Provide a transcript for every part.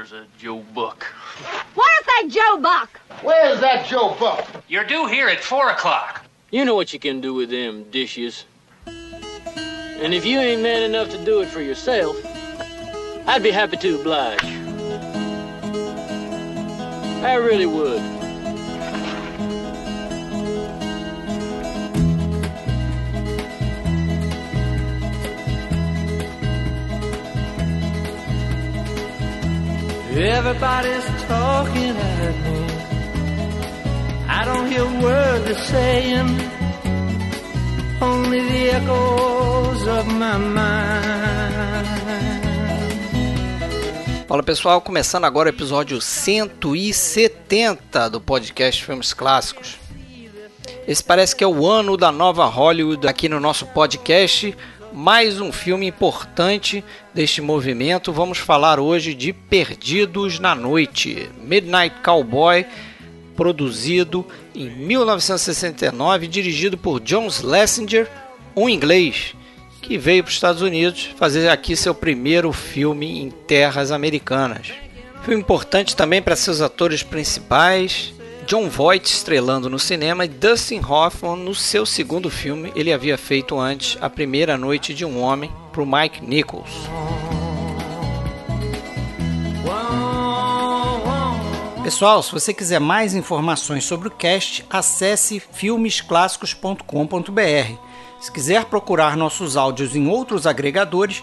Where's a Joe Buck? Where's that Joe Buck? Where's that Joe Buck? You're due here at 4 o'clock. You know what you can do with them dishes. And if you ain't man enough to do it for yourself, I'd be happy to oblige. I really would. Everybody's talking at. I don't hear a word they're saying, only the echoes of my mind. Fala pessoal, começando agora o episódio 170 do podcast Filmes Clássicos. Esse parece que é o ano da nova Hollywood aqui no nosso podcast. Mais um filme importante deste movimento. Vamos falar hoje de Perdidos na Noite, Midnight Cowboy, produzido em 1969, dirigido por John Schlesinger, um inglês que veio para os Estados Unidos fazer aqui seu primeiro filme em terras americanas. Filme importante também para seus atores principais, John Voight estrelando no cinema e Dustin Hoffman no seu segundo filme. Ele havia feito antes A Primeira Noite de um Homem para o Mike Nichols. Pessoal, se você quiser mais informações sobre o cast, acesse filmesclassicos.com.br. Se quiser procurar nossos áudios em outros agregadores,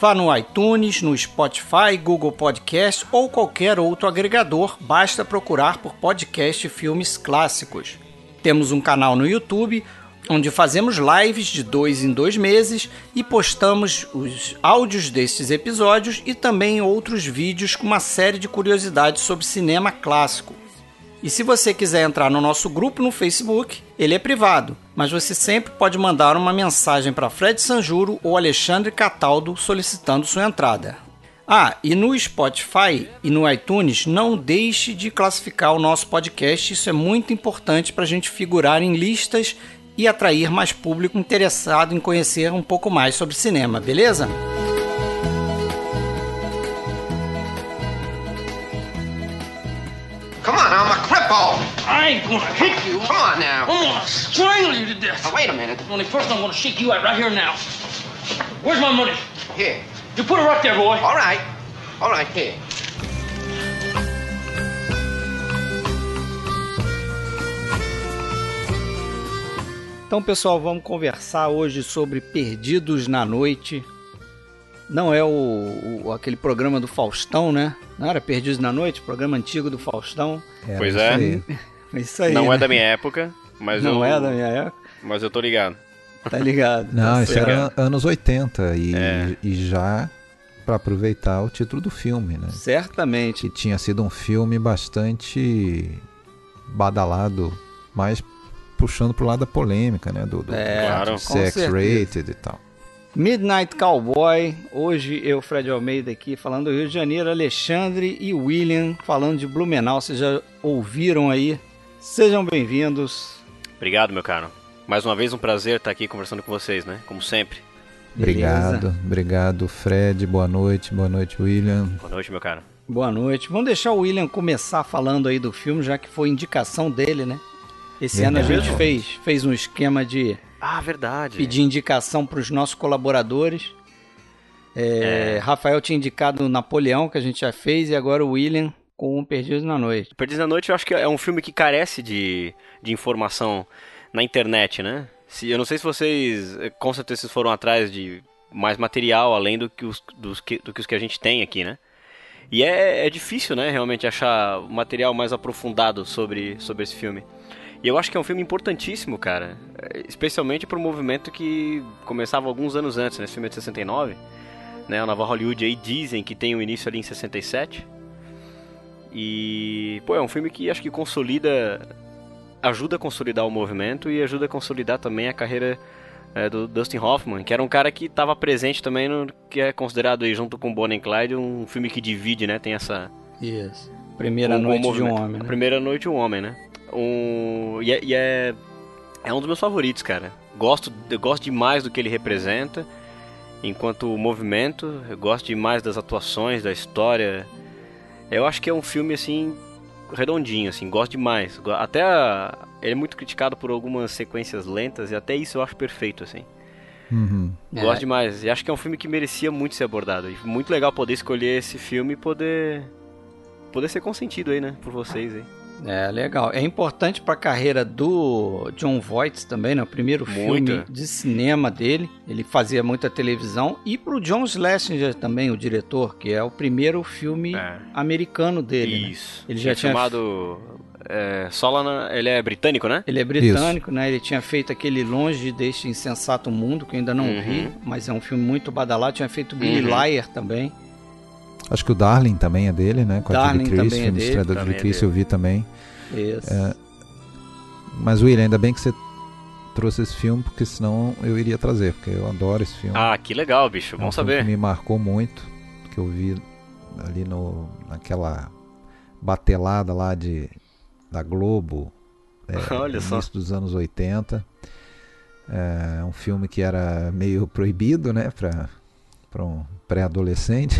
vá no iTunes, no Spotify, Google Podcast ou qualquer outro agregador, basta procurar por podcast Filmes Clássicos. Temos um canal no YouTube onde fazemos lives de dois em dois meses e postamos os áudios destes episódios e também outros vídeos com uma série de curiosidades sobre cinema clássico. E se você quiser entrar no nosso grupo no Facebook, ele é privado, mas você sempre pode mandar uma mensagem para Fred Sanjuro ou Alexandre Cataldo solicitando sua entrada. Ah, e no Spotify e no iTunes, não deixe de classificar o nosso podcast, isso é muito importante para a gente figurar em listas e atrair mais público interessado em conhecer um pouco mais sobre cinema, beleza? I ain't gonna hit you. Come on now. I'm gonna strangle you to death. Now, wait a minute. Only first I'm gonna shake you out right here now. Where's my money? Here. You put it right there, boy. All right. All right, here. Então, pessoal, vamos conversar hoje sobre Perdidos na Noite. Não é o, o- aquele programa do Faustão, né? Não era Perdidos na Noite, programa antigo do Faustão. Pois é. aí. É isso aí. Não né? é da minha época, mas Não eu, é da minha época, mas eu tô ligado. tá ligado? Não, tá isso era anos 80 e, É. e já para aproveitar o título do filme, né? Certamente. Que tinha sido um filme bastante badalado, mais puxando pro lado da polêmica, né? Do, do É, Claro. com sex certeza. rated e tal. Midnight Cowboy. Hoje eu, Fred Almeida, aqui falando do Rio de Janeiro, Alexandre e William falando de Blumenau. Vocês já ouviram aí? Sejam bem-vindos. Obrigado, meu caro. Mais uma vez um prazer estar aqui conversando com vocês, né? Como sempre. Obrigado, obrigado, Fred. Boa noite, boa noite, William. Boa noite, meu caro. Boa noite. Vamos deixar o William começar falando aí do filme, já que foi indicação dele, né? Esse ano a Verdade. gente fez, fez um esquema de Ah, verdade. pedir indicação para os nossos colaboradores. É, Rafael tinha indicado o Napoleão, que a gente já fez, e agora o William com o Perdidos na Noite. Perdidos na Noite eu acho que é um filme que carece de, de informação na internet, né? Se, eu não sei se vocês, com certeza, vocês foram atrás de mais material além do que os, dos que, do que os que a gente tem aqui, né? E é, é difícil, né, realmente achar material mais aprofundado sobre, sobre esse filme. E eu acho que é um filme importantíssimo, cara. Especialmente para um movimento que começava alguns anos antes, né? Esse filme é de 69. Né? A Nova Hollywood aí dizem que tem o início ali em 67. E, pô, é um filme que acho que consolida, ajuda a consolidar o movimento e ajuda a consolidar também a carreira é, do Dustin Hoffman, que era um cara que estava presente também no que é considerado aí, junto com Bonnie and Clyde, um filme que divide, né? Tem essa Isso. Primeira o noite de um homem, né? primeira noite de um homem, né? Um, e é, e é, é um dos meus favoritos, cara. Gosto, eu gosto demais do que ele representa enquanto movimento. Eu gosto demais das atuações, da história. Eu acho que é um filme, assim, redondinho, assim, gosto demais. Até a- ele é muito criticado por algumas sequências lentas e até isso eu acho perfeito, assim. Uhum. É. Gosto demais. E acho que é um filme que merecia muito ser abordado. E muito legal poder escolher esse filme e poder poder ser consentido aí, né, por vocês aí. É, legal. É importante pra carreira do John Voight também, né? O primeiro Muito. filme de cinema dele. Ele fazia muita televisão. E pro John Schlesinger também, o diretor, que é o primeiro filme É. americano dele. né? Isso. Ele já tinha- filmado é, Solana, ele é britânico, né? Ele é britânico, né? Ele tinha feito aquele Longe deste insensato mundo, que eu ainda não Uhum. vi, mas é um filme muito badalado. Tinha feito Billy Uhum. Liar também. Acho que o Darling também é dele, né? Com a Darling Julie Chris, também é filme de da Também Julie é Chris, dele. eu vi também. Isso. Mas, William, ainda bem que você trouxe esse filme, porque senão eu iria trazer, porque eu adoro esse filme. Ah, que legal, bicho. É um Bom filme saber. que me marcou muito, que eu vi ali no, naquela batelada lá de, da Globo, é, Olha no só. início dos anos 80. É um filme que era meio proibido, né, para um pré-adolescente,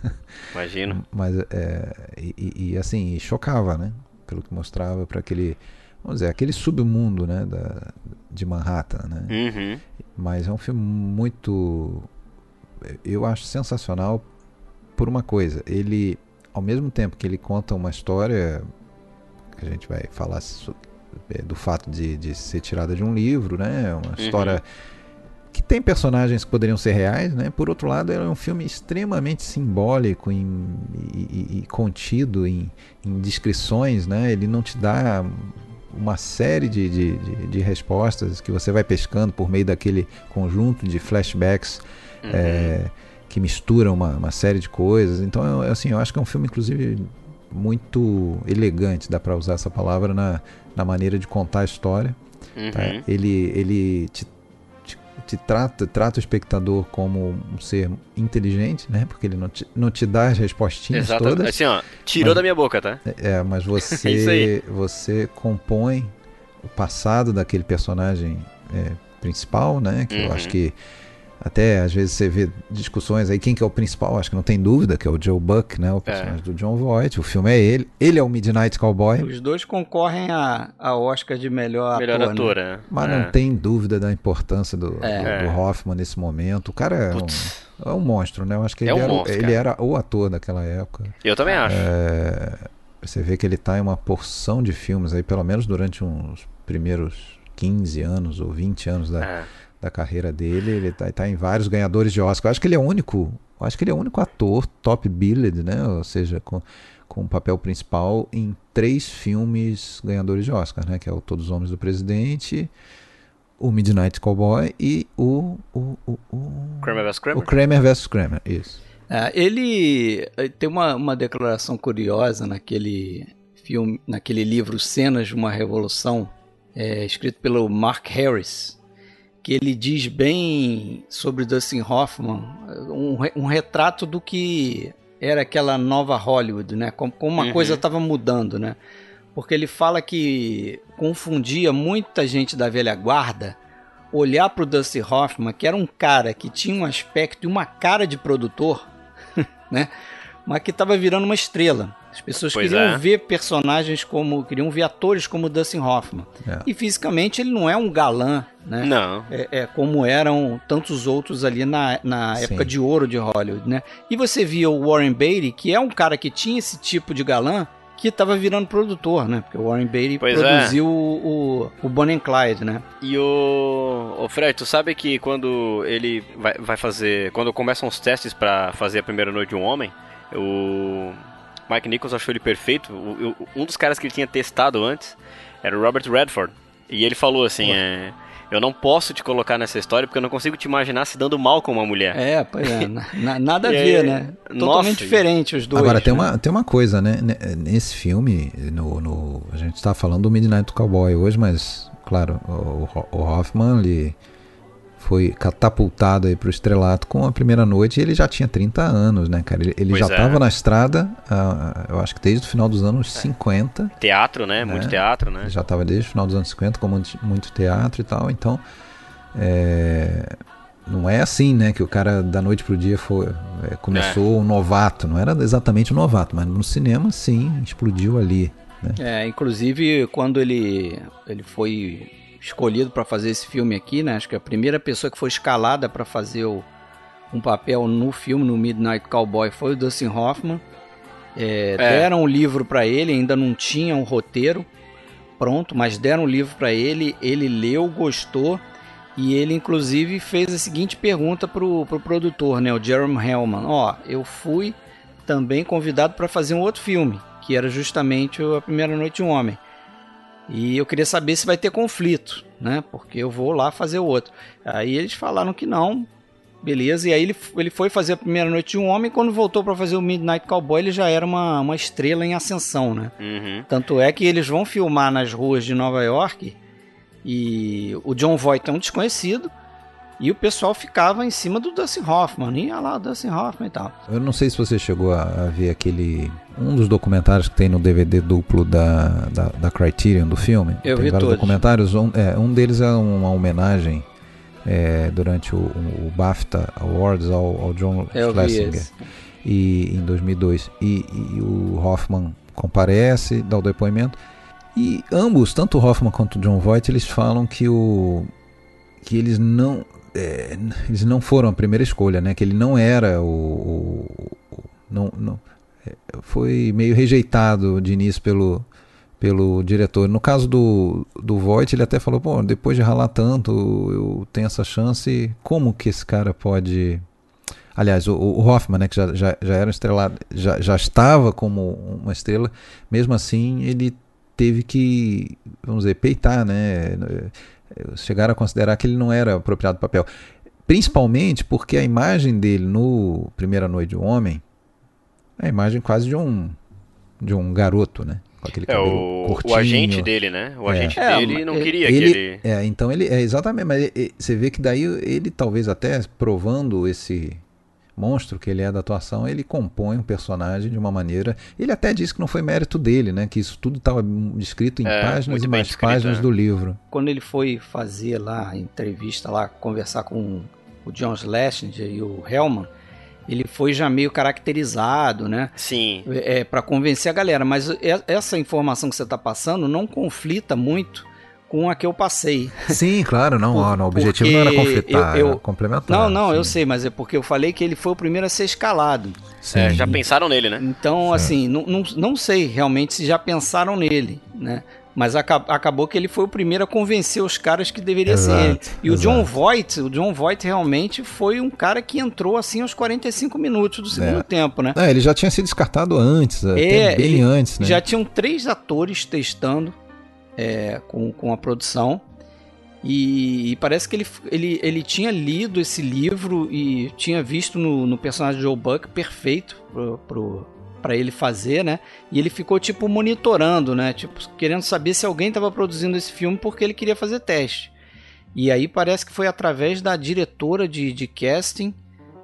Imagino. mas é, e, e- assim, e chocava, né, pelo que mostrava para aquele, vamos dizer, aquele submundo, né, da, de Manhattan, né. Uhum. Mas é um filme muito. Eu acho sensacional por uma coisa. Ele, ao mesmo tempo que ele conta uma história, que a gente vai falar é, do fato de, de ser tirada de um livro, né? Uma história que tem personagens que poderiam ser reais, né? Por outro lado, é um filme extremamente simbólico em- e, e- contido em, em descrições, né? Ele não te dá uma série de, de, de- de respostas que você vai pescando por meio daquele conjunto de flashbacks Uhum. é, que misturam uma, uma série de coisas. Então, eu, assim, eu acho que é um filme, inclusive, muito elegante, dá para usar essa palavra na, na maneira de contar a história. tá? Uhum. Ele, ele te, te, trata, trata o espectador como um ser inteligente, né? Porque ele não te, não te dá as respostinhas Exato. todas. Assim, ó, tirou Mas- da minha boca, tá? É, mas É aí. você, você compõe o passado daquele personagem é, principal, né? Que eu Uhum. acho que até às vezes você vê discussões aí, quem que é o principal? Acho que não tem dúvida, que é o Joe Buck, né? O personagem do John Voight. O filme é ele. Ele é o Midnight Cowboy. Os dois concorrem a, a Oscar de melhor, Melhor ator. né? atora. né? Mas É. não tem dúvida da importância do, É. do, do Hoffman nesse momento. O cara é um, é um monstro, né? Eu acho que É ele, um era, o- monstro, ele era o ator daquela época. Eu também acho. É, você vê que ele está em uma porção de filmes aí, pelo menos durante uns primeiros 15 anos ou 20 anos da, É. da carreira dele. Ele está tá em vários ganhadores de Oscar. Eu acho que ele é o único. eu Acho que ele é o único ator top billed, né? Ou seja, com, com o papel principal em três filmes ganhadores de Oscar, né? Que é o Todos os Homens do Presidente, o Midnight Cowboy e o o, o, o, Kramer vs. Kramer? o Kramer vs Kramer. Isso. É, ele tem uma, uma declaração curiosa naquele filme, naquele livro Cenas de uma Revolução, é, escrito pelo Mark Harris, que ele diz bem sobre Dustin Hoffman, um, um retrato do que era aquela nova Hollywood, né? Como, como uma Uhum. coisa estava mudando, né? Porque ele fala que confundia muita gente da velha guarda olhar para o Dustin Hoffman, que era um cara que tinha um aspecto e uma cara de produtor, né? Mas que estava virando uma estrela. As pessoas Pois queriam é. ver personagens como, queriam ver atores como o Dustin Hoffman. É. E fisicamente ele não é um galã, né? Não. É, é como eram tantos outros ali na, na Sim. época de ouro de Hollywood, né? E você via o Warren Beatty, que é um cara que tinha esse tipo de galã, que estava virando produtor, né? Porque o Warren Beatty Pois é. produziu o, o, o Bonnie and Clyde, né? E o, o Fred, tu sabe que quando ele vai, vai fazer. Quando começam os testes pra fazer a primeira noite de um homem, o Mike Nichols achou ele perfeito. O- o- um dos caras que ele tinha testado antes era o Robert Redford. E ele falou assim: é, Eu não posso te colocar nessa história porque eu não consigo te imaginar se dando mal com uma mulher. É, pois é. na- na- nada a ver, né? nossa, Totalmente diferente os dois. Agora, tem né? uma, tem uma coisa, né? Ne- Nesse filme, no, no- a gente está falando do Midnight Cowboy hoje, mas, claro, o, o Hoffman ele foi catapultado aí pro estrelato com a primeira noite e ele já tinha 30 anos, né, cara? Ele, ele já é. estava na estrada, ah, eu acho que desde o final dos anos 50. Teatro, né? Muito É. teatro, né? Ele já estava desde o final dos anos 50 com muito, muito teatro e tal, então é, não é assim, né, que o cara da noite pro dia foi é, começou um novato, não era exatamente um novato, mas no cinema sim, explodiu ali. Né? É, inclusive quando ele, ele foi escolhido para fazer esse filme aqui, né? Acho que a primeira pessoa que foi escalada para fazer o, um papel no filme, no Midnight Cowboy, foi o Dustin Hoffman. É, É. Deram um livro para ele, ainda não tinha um roteiro pronto, mas deram um livro para ele, ele leu, gostou e ele inclusive fez a seguinte pergunta pro, pro produtor, né, o Jeremy Hellman, ó, eu fui também convidado para fazer um outro filme, que era justamente A Primeira Noite de um Homem. E eu queria saber se vai ter conflito, né? Porque eu vou lá fazer o outro. Aí eles falaram que não, beleza. E aí ele, ele foi fazer a primeira noite de um homem. Quando voltou para fazer o Midnight Cowboy, ele já era uma, uma estrela em ascensão, né? Uhum. Tanto é que eles vão filmar nas ruas de Nova York. E o John Voight é um desconhecido. E o pessoal ficava em cima do Dustin Hoffman. Ia lá, Dustin Hoffman e tal. Eu não sei se você chegou a, a ver aquele. Um dos documentários que tem no DVD duplo da, da, da Criterion do filme. Eu tem vi vários todos. documentários. Um, é, um deles é uma homenagem é, durante o, o BAFTA Awards ao, ao John Eu vi Schlesinger e, em 2002. E, e o Hoffman comparece, dá o depoimento. E ambos, tanto o Hoffman quanto o John Voight, eles falam que o que eles não é, eles não foram a primeira escolha, né? Que ele não era o, o- não, não é, foi meio rejeitado de início pelo pelo diretor. No caso do do Voight, ele até falou, pô, depois de ralar tanto, eu tenho essa chance, como que esse cara pode Aliás, o, o Hoffman, né, que já, já, já era estrelado, já, já estava como uma estrela, mesmo assim ele teve que, vamos dizer, peitar, né? Chegaram a considerar que ele não era apropriado para o papel. Principalmente porque a imagem dele no Primeira Noite de um Homem é a imagem quase de um de um garoto, né? Com aquele É, cabelo o, o curtinho. agente dele, né? O É. agente É, dele não ele- queria ele, que ele. É, então ele. É, exatamente, mas e- e- você vê que daí ele talvez até provando esse monstro que ele é da atuação, ele compõe um personagem de uma maneira. Ele até disse que não foi mérito dele, né? Que isso tudo estava descrito em É, páginas e mais descrito, páginas né? do livro. quando ele foi fazer lá a entrevista lá, conversar com o John Schlesinger e o Hellman, ele foi já meio caracterizado, né? Sim. É, para convencer a galera, mas essa informação que você está passando não conflita muito com a que eu passei. Sim, claro, não. Por- ó, o objetivo não era conflitar, eu- eu- era complementar. Não, não, eu sim. sei, mas é porque eu falei que ele foi o primeiro a ser escalado. É, Sim. já pensaram nele, né? Então, Certo. assim, não, não, não sei realmente se já pensaram nele, né? Mas aca- acabou que ele foi o primeiro a convencer os caras que deveria ser ele. Exato, E o exato. John Voight, o John Voight realmente foi um cara que entrou assim aos 45 minutos do segundo É. tempo, né? É, ele já tinha sido descartado antes, até bem ele- antes, né? Já tinham três atores testando é, com, com a produção. E, e parece que ele, ele, ele tinha lido esse livro e tinha visto no, no personagem Joe Buck perfeito pro, pro, para ele fazer, né? E ele ficou tipo monitorando, né? Tipo, querendo saber se alguém estava produzindo esse filme porque ele queria fazer teste. E aí parece que foi através da diretora de, de casting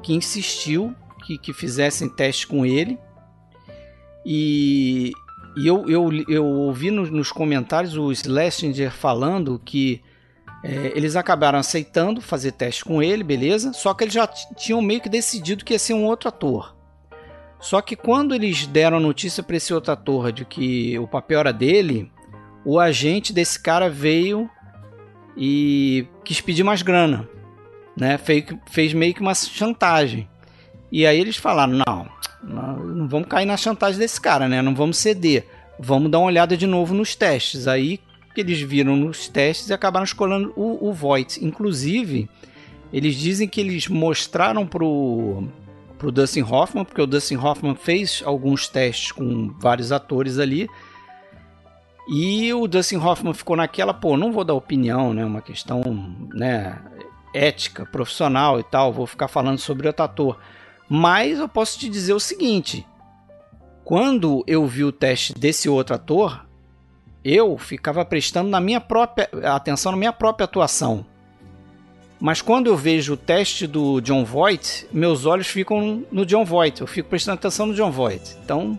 que insistiu que, que fizessem teste com ele. E, e eu, eu, eu ouvi nos, nos comentários o Schlesinger falando que é, eles acabaram aceitando fazer teste com ele, beleza? Só que eles já tinham meio que decidido que ia ser um outro ator. Só que quando eles deram a notícia para esse outro ator de que o papel era dele, o agente desse cara veio e quis pedir mais grana, né? Fez, fez meio que uma chantagem. E aí eles falaram: não, não, vamos cair na chantagem desse cara, né? Não vamos ceder. Vamos dar uma olhada de novo nos testes. Aí eles viram nos testes e acabaram escolhendo o, o Voight. Inclusive, eles dizem que eles mostraram pro, pro Dustin Hoffman, porque o Dustin Hoffman fez alguns testes com vários atores ali. E o Dustin Hoffman ficou naquela, pô, não vou dar opinião, né? Uma questão, né? Ética, profissional e tal. Vou ficar falando sobre outro ator. Mas eu posso te dizer o seguinte: quando eu vi o teste desse outro ator, eu ficava prestando na minha própria atenção na minha própria atuação. Mas quando eu vejo o teste do John Voight, meus olhos ficam no John Voight. Eu fico prestando atenção no John Voight. Então,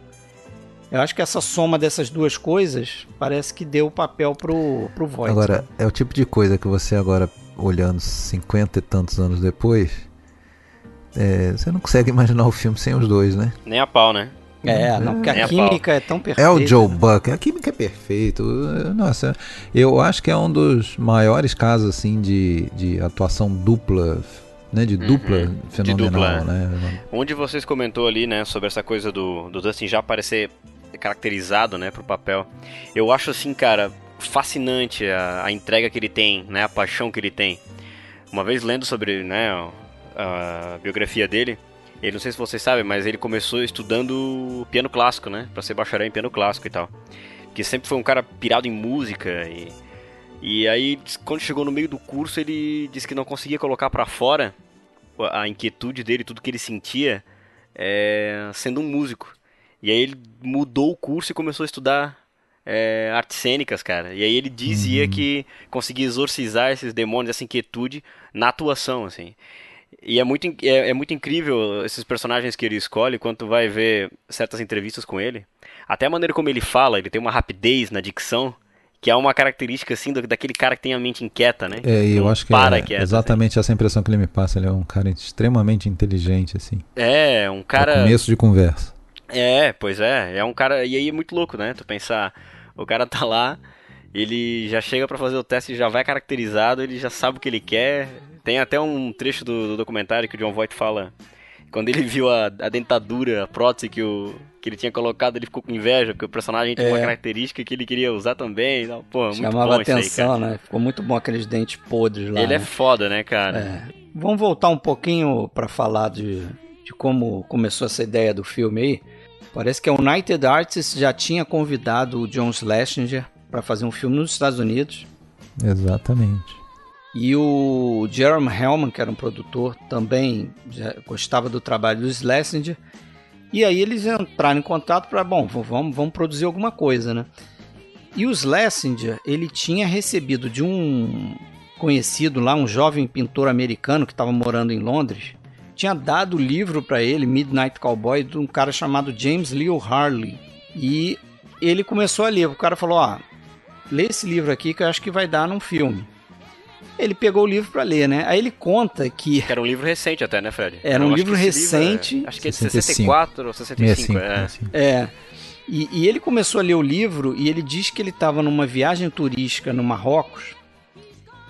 eu acho que essa soma dessas duas coisas parece que deu o papel pro, pro Voight. Agora, é o tipo de coisa que você agora, olhando cinquenta e tantos anos depois, é, você não consegue imaginar o filme sem os dois, né? Nem a pau, né? É, não, porque a a química é tão perfeita. É o Joe? Buck, a química é perfeito. Nossa, eu acho que é um dos maiores casos assim de, de atuação dupla, né? De dupla fenomenal, dupla. né? Um de vocês comentou ali, né, sobre essa coisa do, do Dustin já aparecer caracterizado, né, pro papel. Eu acho assim, cara, fascinante a, a entrega que ele tem, né, a paixão que ele tem. Uma vez lendo sobre, né, a biografia dele, ele não sei se vocês sabem, mas ele começou estudando piano clássico, né, para ser bacharel em piano clássico e tal. Que sempre foi um cara pirado em música e e aí quando chegou no meio do curso, ele disse que não conseguia colocar para fora a inquietude dele, tudo que ele sentia, é, sendo um músico. E aí ele mudou o curso e começou a estudar é, artes cênicas, cara. E aí ele dizia que conseguia exorcizar esses demônios, essa inquietude na atuação, assim. E é muito, é, é muito incrível esses personagens que ele escolhe quando tu vai ver certas entrevistas com ele. Até a maneira como ele fala, ele tem uma rapidez na dicção, que é uma característica, assim, daquele cara que tem a mente inquieta, né? É, eu acho que para é quieta, exatamente essa impressão que ele me passa. Ele é um cara extremamente inteligente, assim. É, um Cara... começo de conversa. É, pois é. É um cara. E aí é muito louco, né? Tu pensar, o cara tá lá, ele já chega pra fazer o teste, já vai caracterizado, ele já sabe o que ele quer. Tem até um trecho do, do documentário que o John Voight fala. Quando ele viu a, a dentadura, a prótese que, o, que ele tinha colocado, ele ficou com inveja, porque o personagem tinha uma É. característica que ele queria usar também. e tal. Pô, muito Chamava bom isso aí, atenção, cara. né? Ficou muito bom aqueles dentes podres lá. Ele é né? foda, né, cara? É. Vamos voltar um pouquinho para falar de, de como começou essa ideia do filme aí. Parece que a United Artists já tinha convidado o John Schlesinger para fazer um filme nos Estados Unidos. Exatamente. E o Jerome Hellman, que era um produtor, também gostava do trabalho do Schlesinger. E aí eles entraram em contato para, bom, vamos, vamos produzir alguma coisa, né? E o Schlesinger, ele tinha recebido de um conhecido lá, um jovem pintor americano que estava morando em Londres, tinha dado o livro para ele, Midnight Cowboy, de um cara chamado James Leo Harley. E ele começou a ler. O cara falou: Ó, lê esse livro aqui que eu acho que vai dar num filme. Ele pegou o livro para ler, né? Aí ele conta que era um livro recente até, né, Fred? Era um livro recente. é- acho que é de 65. 64 ou 65, 65, é. É. E, e ele começou a ler o livro e ele diz que ele estava numa viagem turística no Marrocos.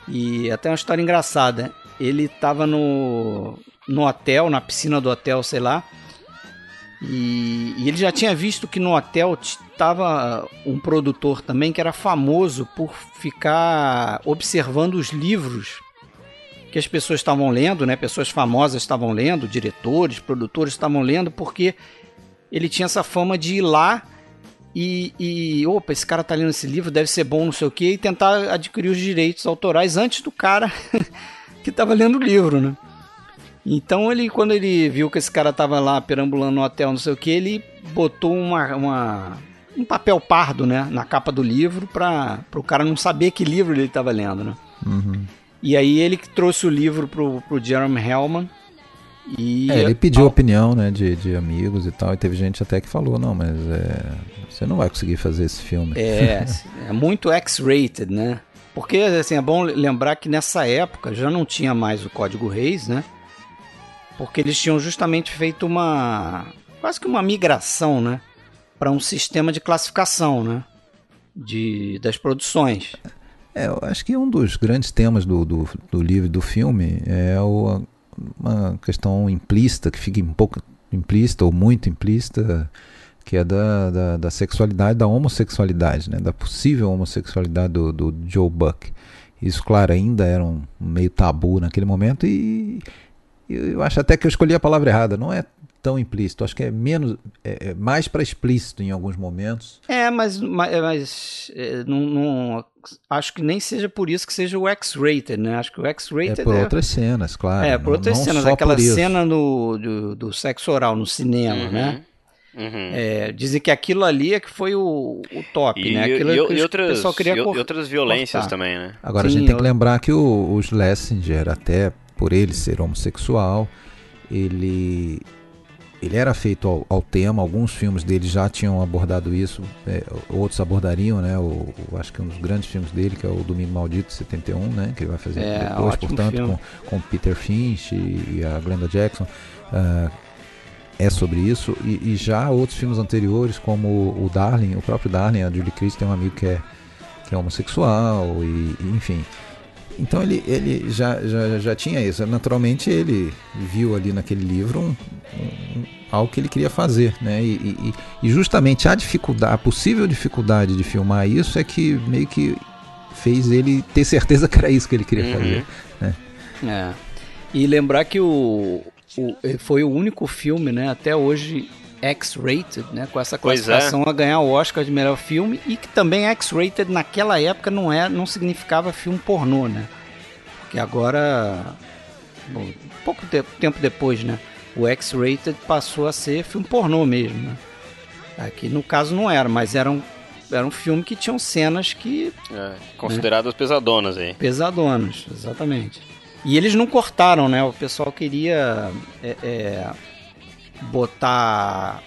E até uma história engraçada. Ele estava no, no hotel, na piscina do hotel, sei lá. E, e ele já tinha visto que no hotel estava um produtor também que era famoso por ficar observando os livros que as pessoas estavam lendo, né? Pessoas famosas estavam lendo, diretores, produtores estavam lendo, porque ele tinha essa fama de ir lá e, e opa, esse cara tá lendo esse livro, deve ser bom, não sei o quê, e tentar adquirir os direitos autorais antes do cara que tava lendo o livro, né? Então ele, quando ele viu que esse cara tava lá perambulando no hotel, não sei o que, ele botou uma, uma- um papel pardo, né, na capa do livro para o cara não saber que livro ele tava lendo, né? Uhum. E aí ele que trouxe o livro pro, pro Jeremy Hellman e É, ele pediu opinião, né, de, de amigos e tal, e teve gente até que falou, não, mas é, você não vai conseguir fazer esse filme. É, é muito X-rated, né? Porque assim, é bom lembrar que nessa época já não tinha mais o código Reis, né? Porque eles tinham justamente feito uma quase que uma migração, né, para um sistema de classificação, né, de das produções. É, eu acho que um dos grandes temas do, do, do livro do filme é o, uma questão implícita, que fica um pouco implícita ou muito implícita, que é da, da, da sexualidade, da homossexualidade, né? da possível homossexualidade do, do Joe Buck. Isso, claro, ainda era um meio tabu naquele momento e eu eu acho até que eu escolhi a palavra errada. Não é tão implícito, acho que é menos, é, é mais para explícito em alguns momentos. É, mas, mas, mas, é, não, não- acho que nem seja por isso que seja o X-rated, né? Acho que o É X-rated por outras cenas, claro. É, por não- outras não cenas. Aquela cena no, do, do sexo oral no cinema, Uhum. né? Uhum. É, dizem que aquilo ali é que foi o, o top, E, né? e- Aquilo e- é que e outras, o pessoal queria e- e outras violências cortar. também, né? Agora Sim, a gente tem eu- que lembrar que o, o Schlesinger, até por ele ser homossexual, ele ele era feito ao, ao, tema, alguns filmes dele já tinham abordado isso, é, outros abordariam, né? O, o, acho que um dos grandes filmes dele, que é o Domingo Maldito 71, né? Que ele vai fazer é, depois, portanto, com, com Peter Finch e, e a Glenda Jackson. Uh, é sobre isso. E, e, já outros filmes anteriores, como o Darling, o próprio Darling, a Julie Christie tem um amigo que é, que é homossexual, e, e enfim. Então ele, ele já, já, já tinha isso. Naturalmente ele viu ali naquele livro um, um, algo que ele queria fazer. Né? E, e, e, justamente a dificuldade, a possível dificuldade de filmar isso é que meio que fez ele ter certeza que era isso que ele queria uhum. fazer. Né? É. E lembrar que o, o, foi o único filme, né, até hoje X-rated, né, com essa é. classificação é. a ganhar o Oscar de melhor filme e que também X-rated naquela época não é, não significava filme pornô, né? Que agora, bom, pouco tempo depois, né, o X-rated passou a ser filme pornô mesmo, né? Aqui no caso não era, mas era um, era um filme que tinham cenas que é, consideradas né? pesadonas aí. Pesadonas, exatamente. E eles não cortaram, né? O pessoal queria é, é, botar.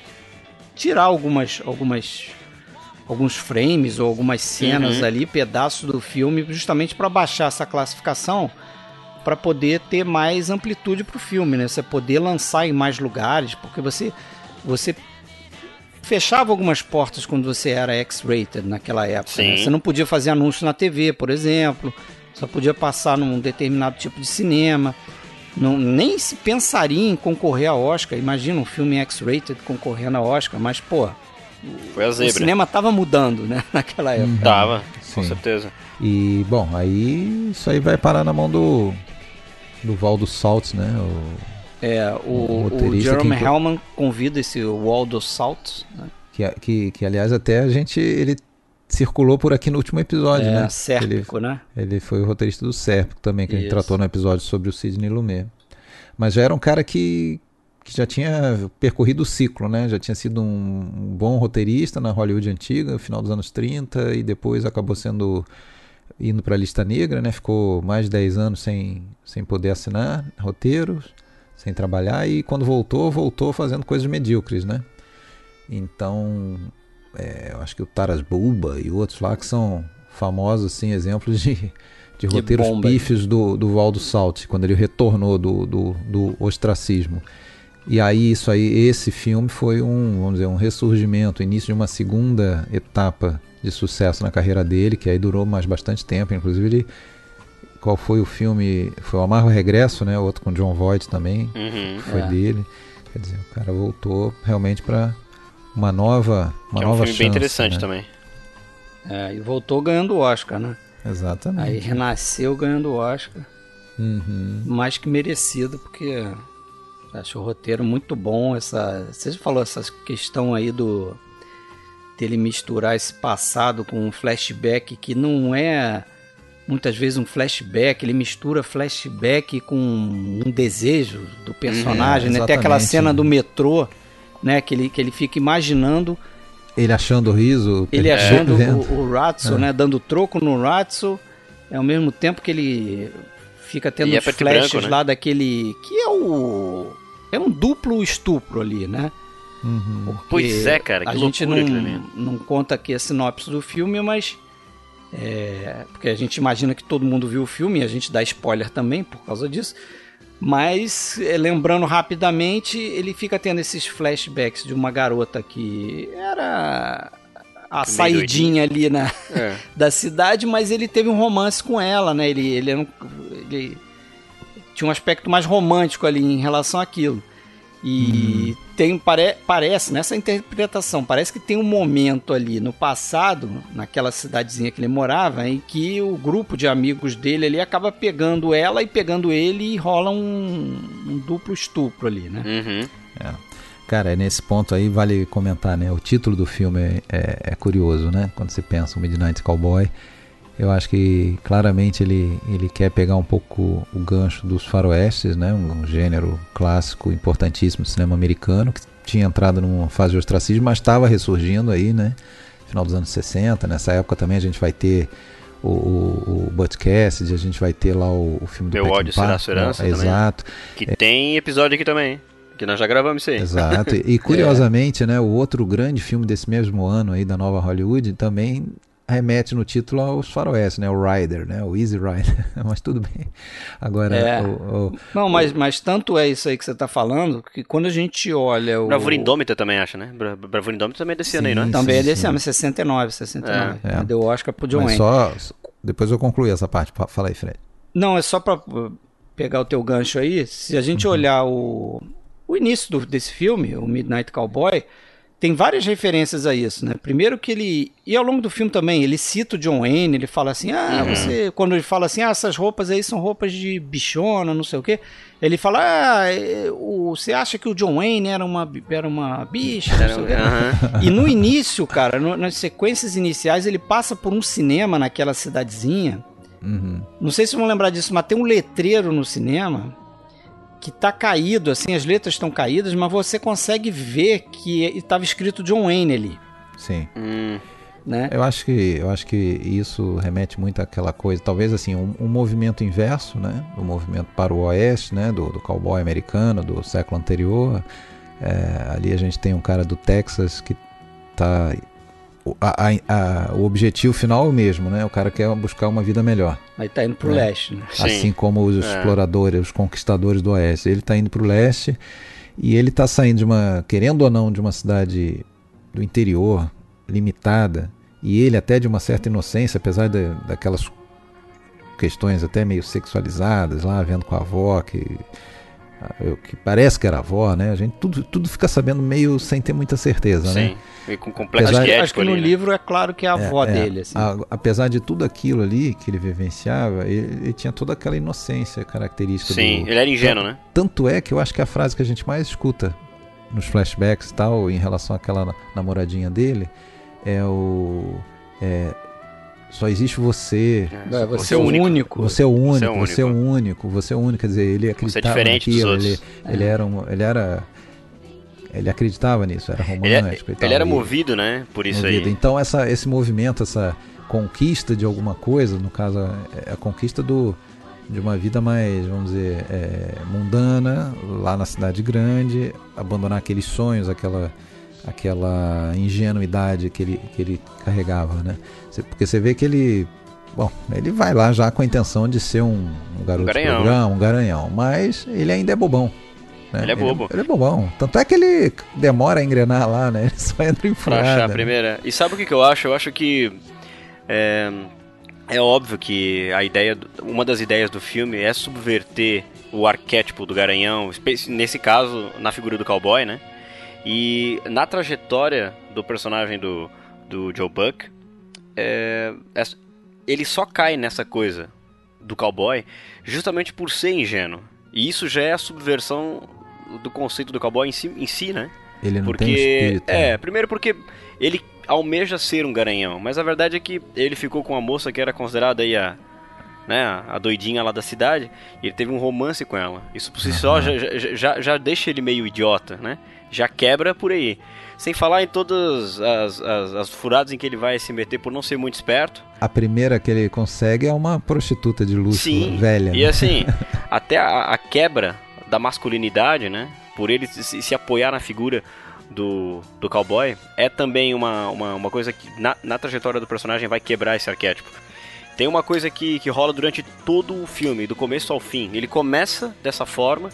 tirar algumas, algumas. alguns frames ou algumas cenas uhum. ali, pedaços do filme, justamente para baixar essa classificação para poder ter mais amplitude para o filme, né? Você poder lançar em mais lugares, porque você você fechava algumas portas quando você era X-rated naquela época. Né? Você não podia fazer anúncio na TV, por exemplo. Só podia passar num determinado tipo de cinema. Não, nem se pensaria em concorrer a Oscar. Imagina um filme X-rated concorrendo a Oscar, mas pô, Foi a zebra. o cinema tava mudando, né, naquela época. Uhum. Tava, com certeza. E bom, aí isso aí vai parar na mão do do Valdo Saltz, né? O, é, o, o, o Jeremy que... Hellman convida esse Waldo Saltz, né? que, que, que aliás até a gente ele circulou por aqui no último episódio, é, né? Sérpico, ele, né? Ele foi o roteirista do Sérpico também, que Isso. a gente tratou no episódio sobre o Sidney Lumet. Mas já era um cara que, que já tinha percorrido o ciclo, né? Já tinha sido um, um bom roteirista na Hollywood antiga, final dos anos 30, e depois acabou sendo indo para a lista negra, né? Ficou mais de 10 anos sem, sem poder assinar roteiros, sem trabalhar, e quando voltou, voltou fazendo coisas medíocres, né? Então, é, eu acho que o Taras Bulba e outros lá que são famosos assim, exemplos de, de roteiros bomba, pífios do, do Valdo Salt, quando ele retornou do, do, do ostracismo. E aí isso aí, esse filme foi um, vamos dizer, um ressurgimento, início de uma segunda etapa de sucesso na carreira dele, que aí durou mais bastante tempo. Inclusive ele, qual foi o filme? Foi o Amargo Regresso, né? Outro com John Voight também, uhum, foi é. dele. Quer dizer, o cara voltou realmente para uma nova, uma é um nova filme chance, bem interessante né? também. É, e voltou ganhando o Oscar, né? Exatamente. Aí renasceu ganhando o Oscar. Uhum. Mais que merecido, porque acho o roteiro muito bom. Essa, você já falou essa questão aí do dele misturar esse passado com um flashback que não é muitas vezes um flashback, ele mistura flashback com um desejo do personagem, uhum, né? Tem aquela cena do metrô né? Que ele, que ele fica imaginando. Ele achando o riso. Ele achando o, o Ratso, é. né? Dando troco no Ratso. Ao mesmo tempo que ele fica tendo e os é flashes branco, né? lá daquele. Que é o. É um duplo estupro ali, né? Uhum. Pois é, cara. a gente não, não conta aqui a sinopse do filme, mas. É, porque a gente imagina que todo mundo viu o filme e a gente dá spoiler também por causa disso. Mas, eh, lembrando rapidamente, ele fica tendo esses flashbacks de uma garota que era a que saidinha ali na, é. da cidade, mas ele teve um romance com ela, né? Ele, ele, ele tinha um aspecto mais romântico ali em relação àquilo. E hum. tem pare, parece nessa interpretação, parece que tem um momento ali no passado, naquela cidadezinha que ele morava, em que o grupo de amigos dele ali acaba pegando ela e pegando ele e rola um, um duplo estupro ali, né? Uhum. É. Cara, nesse ponto aí vale comentar, né? O título do filme é, é, é curioso, né? Quando você pensa o Midnight Cowboy. Eu acho que claramente ele, ele quer pegar um pouco o gancho dos faroestes, né? um, um gênero clássico importantíssimo do cinema americano, que tinha entrado numa fase de ostracismo, mas estava ressurgindo aí, né? Final dos anos 60. Nessa época também a gente vai ter o, o, o Cassidy, a gente vai ter lá o, o filme do Meu ódio será sua herança Exato. Que é, tem episódio aqui também. Que nós já gravamos isso aí. Exato. E curiosamente, né, o outro grande filme desse mesmo ano aí da nova Hollywood também remete no título aos faroeste, né, o Rider, né, o Easy Rider. Mas tudo bem. Agora, É. o- o- Não, mas, mas tanto é isso aí que você tá falando, que quando a gente olha o... Bravura Indômita também acha, né? Bra- Bravura Indômita também é desse ano aí, não é? Sim, Também é desse sim. ano, 69, 69. É. Deu o Oscar pro John Wayne. só depois eu concluí essa parte. Fa- Fala aí, Fred. Não, é só pra uh, pegar o teu gancho aí. Se a gente olhar o, o início do- desse filme, o Midnight Cowboy, tem várias referências a isso, né? Primeiro que ele. E ao longo do filme também, ele cita o John Wayne, ele fala assim: ah, você. Quando ele fala assim, ah, essas roupas aí são roupas de bichona, não sei o quê. Ele fala, ah, é, o, você acha que o John Wayne era uma, era uma bicha? Não sei o quê. Aham. E no início, cara, no- nas sequências iniciais, ele passa por um cinema naquela cidadezinha. Uhum. Não sei se vão lembrar disso, mas tem um letreiro no cinema que tá caído, assim, as letras estão caídas, mas você consegue ver que estava escrito John Wayne ali, Sim. Hum, né? Eu acho que eu acho que isso remete muito àquela coisa, talvez assim, um, um movimento inverso, né? O movimento para o oeste, né? Do, do cowboy americano do século anterior. É, ali a gente tem um cara do Texas que tá o, a- a- a- o objetivo final é o mesmo, né? O cara quer buscar uma vida melhor. Aí tá indo pro É. leste, né? Sim. Assim como os É. exploradores, os conquistadores do oeste. Ele está indo para o leste e ele está saindo de uma, querendo ou não, de uma cidade do interior, limitada, e ele até de uma certa inocência, apesar da, daquelas questões até meio sexualizadas lá, vendo com a avó, que, ah, que parece que era avó, né? A gente tudo, tudo fica sabendo meio sem ter muita certeza, né? sim. E com complexo Apesar- de Acho ético que no ali, né? livro é claro que é a avó É, é. dele, assim. A- apesar de tudo aquilo ali que ele vivenciava, ele, ele tinha toda aquela inocência característica Sim, do, ele era ingênuo, né? Tanto é que eu acho que a frase que a gente mais escuta nos flashbacks e tal, em relação àquela na- namoradinha dele, é o. é, só existe você. É, você é o único. Você é o único, Você é o você é o único. único, você é o único. Quer dizer, ele acreditava diferente dos naquilo, ele, ele era um, ele era. Ele acreditava nisso, era Ele, é- romântico e tal. ele era movido, né? Por isso movido. aí. Então essa, esse movimento, essa conquista de alguma coisa, no caso é a conquista do, de uma vida mais, vamos dizer, é, mundana, lá na cidade grande, abandonar aqueles sonhos, aquela, aquela ingenuidade que ele, que ele carregava, né? Porque você vê que ele, bom, ele vai lá já com a intenção de ser um, um garoto de garanhão, programa, um garanhão, mas ele ainda é bobão. né? Ele é bobo. Ele, é bobão. Tanto é que ele demora a engrenar lá, né? Ele só entra em Pra achar a né? primeira. E sabe o que, que eu acho? Eu acho que é, é óbvio que a ideia, uma das ideias do filme é subverter o arquétipo do garanhão, nesse caso na figura do cowboy, né? E na trajetória do personagem do, do Joe Buck, é, é- ele só cai nessa coisa do cowboy justamente por ser ingênuo. E isso já é a subversão do conceito do cowboy em si, em si né? Ele não porque tem espírito. né? é primeiro porque ele almeja ser um garanhão mas a verdade é que ele ficou com uma moça que era considerada aí a né a doidinha lá da cidade e ele teve um romance com ela isso por si só já, já, já, já deixa ele meio idiota né já quebra por aí sem falar em todas as, as, as furadas em que ele vai se meter por não ser muito esperto A primeira que ele consegue é uma prostituta de luxo Sim, velha. E né? assim, até a, a quebra da masculinidade, né? Por ele se, se apoiar na figura do, do cowboy, é também uma, uma, uma coisa que na, na trajetória do personagem vai quebrar esse arquétipo. Tem uma coisa que, que rola durante todo o filme, do começo ao fim. Ele começa dessa forma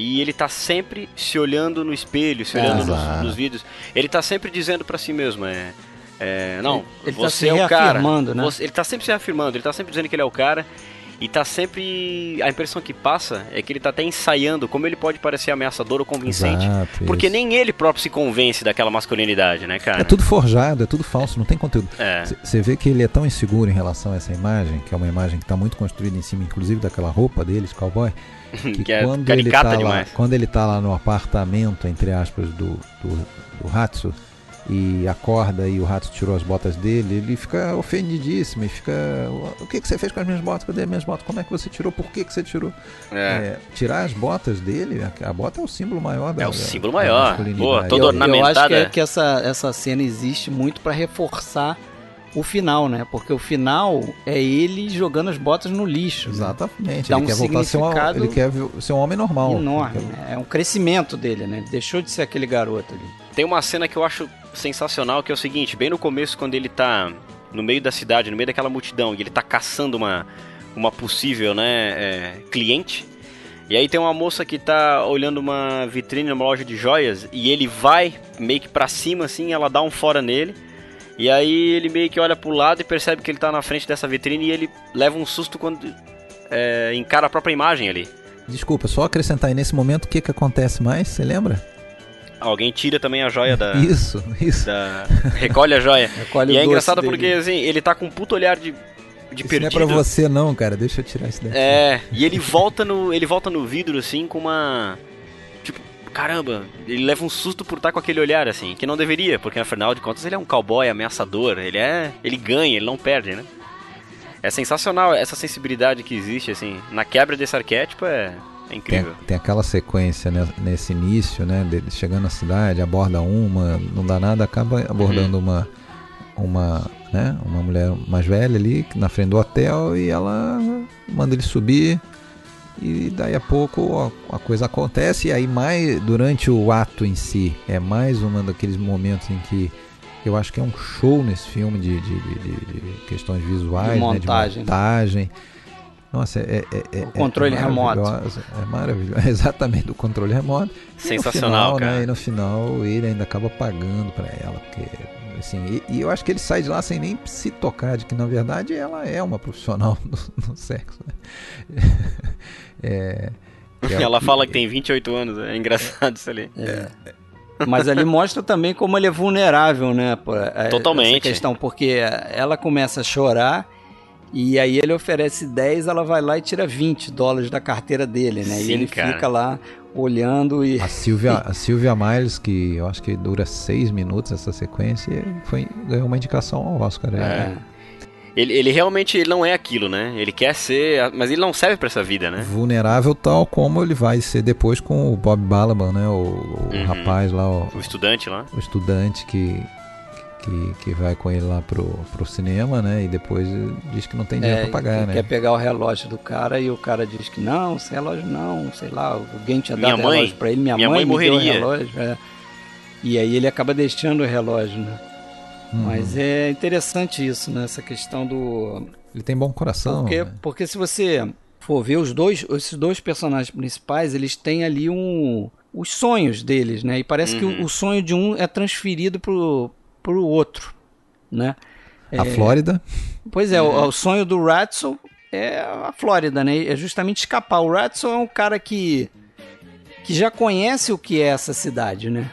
e ele tá sempre se olhando no espelho, se olhando nos, nos vídeos. Ele tá sempre dizendo pra si mesmo, é. é, não, Ele tá você se é o cara. né? Você- ele tá sempre se reafirmando, ele tá sempre dizendo que ele é o cara. E tá sempre. A impressão que passa é que ele tá até ensaiando como ele pode parecer ameaçador ou convincente. Exato, porque isso. nem ele próprio se convence daquela masculinidade, né, cara? É tudo forjado, é tudo falso, não tem conteúdo. É. Você vê que ele é tão inseguro em relação a essa imagem, que é uma imagem que está muito construída em cima, inclusive daquela roupa dele, de cowboy, que, Que é quando ele tá lá, demais. quando ele tá lá no apartamento, entre aspas, do, do, do Hatsu, e acorda e o rato tirou as botas dele, ele fica ofendidíssimo e fica. O que, que você fez com as minhas botas? Cadê as minhas botas? Como é que você tirou? Por que, que você tirou? É. É, tirar as botas dele, a, a bota é o símbolo maior da É o símbolo da maior. Pô, todo eu, eu acho que, ornamentada. é que essa, essa cena existe muito pra reforçar o final, né? Porque o final é ele jogando as botas no lixo. né? Exatamente. Dá ele um quer voltar a ser um, significado ele quer ser um homem normal. Enorme. Quer- né? É um crescimento dele, né? Ele deixou de ser aquele garoto ali. Tem uma cena que eu acho sensacional, que é o seguinte, bem no começo, quando ele tá no meio da cidade, no meio daquela multidão, e ele tá caçando uma, uma possível, né, é, cliente. E aí tem uma moça que tá olhando uma vitrine numa loja de joias, e ele vai meio que pra cima, assim, ela dá um fora nele. E aí ele meio que olha pro lado e percebe que ele tá na frente dessa vitrine e ele leva um susto quando é, encara a própria imagem ali. Desculpa, só acrescentar aí nesse momento o que, que acontece mais, você lembra? Alguém tira também a joia da... Isso, isso. da- recolhe a joia. Recolhe e é engraçado dele. porque assim, ele tá com um puto olhar de, de Isso perdido. não é pra você não, cara. Deixa eu tirar isso daqui. É, e ele volta no. Ele volta no vidro assim com uma. Tipo, caramba, ele leva um susto por estar com aquele olhar assim, que não deveria, porque afinal de contas ele é um cowboy ameaçador, ele é. ele ganha, ele não perde, né? É sensacional essa sensibilidade que existe, assim, na quebra desse arquétipo é, é Tem, incrível. tem aquela sequência né, nesse início, né? Dele chegando na cidade, aborda uma, não dá nada, acaba abordando uma, uma, né, uma mulher mais velha ali na frente do hotel e ela manda ele subir e daí a pouco a, a coisa acontece e aí mais durante o ato em si é mais um daqueles momentos em que eu acho que é um show nesse filme de, de, de- de- de questões visuais, De né, montagem. montagem. Nossa, é, é, é, O controle é remoto. maravilhosa, É maravilhoso, exatamente, do controle remoto. E no Sensacional, final, cara. Né, e no final ele ainda acaba pagando pra ela, porque assim, e, e eu acho que ele sai de lá sem nem se tocar de que na verdade ela é uma profissional no, no sexo. Né? É, é o Ela que- fala que tem 28 anos, é engraçado isso ali. Mas ali mostra também como ele é vulnerável, né? a- Totalmente. Essa questão, porque ela começa a chorar e aí ele oferece 10, ela vai lá e tira 20 dólares da carteira dele, né? Sim, e ele cara. fica lá olhando e. A Silvia, a Silvia Miles, que eu acho que dura seis minutos essa sequência, foi, ganhou uma indicação ao Oscar. É. É. Ele, ele realmente ele não é aquilo, né? Ele quer ser, mas ele não serve pra essa vida, né? Vulnerável tal como ele vai ser depois com o Bob Balaban, né? O, o Uhum. rapaz lá, o, O estudante lá. o estudante que, que, que vai com ele lá pro, pro cinema, né? E depois diz que não tem dinheiro É, pra pagar, que né? quer pegar o relógio do cara e o cara diz que não, sem relógio não, sei lá, alguém tinha Minha dado mãe- relógio pra ele, minha, minha mãe, mãe me deu o morreria. relógio. é. E aí ele acaba deixando o relógio, né? Uhum. Mas é interessante isso, né? Essa questão do. Ele tem bom coração. Porque, né? porque se você for ver os dois, esses dois personagens principais, eles têm ali um. Os sonhos deles, né? E parece que Uhum. o, o sonho de um é transferido pro, pro outro, né? A Flórida, Pois é, o, o sonho do Ratzel é a Flórida, né? É justamente escapar. O Ratzel é um cara que, que já conhece o que é essa cidade, né?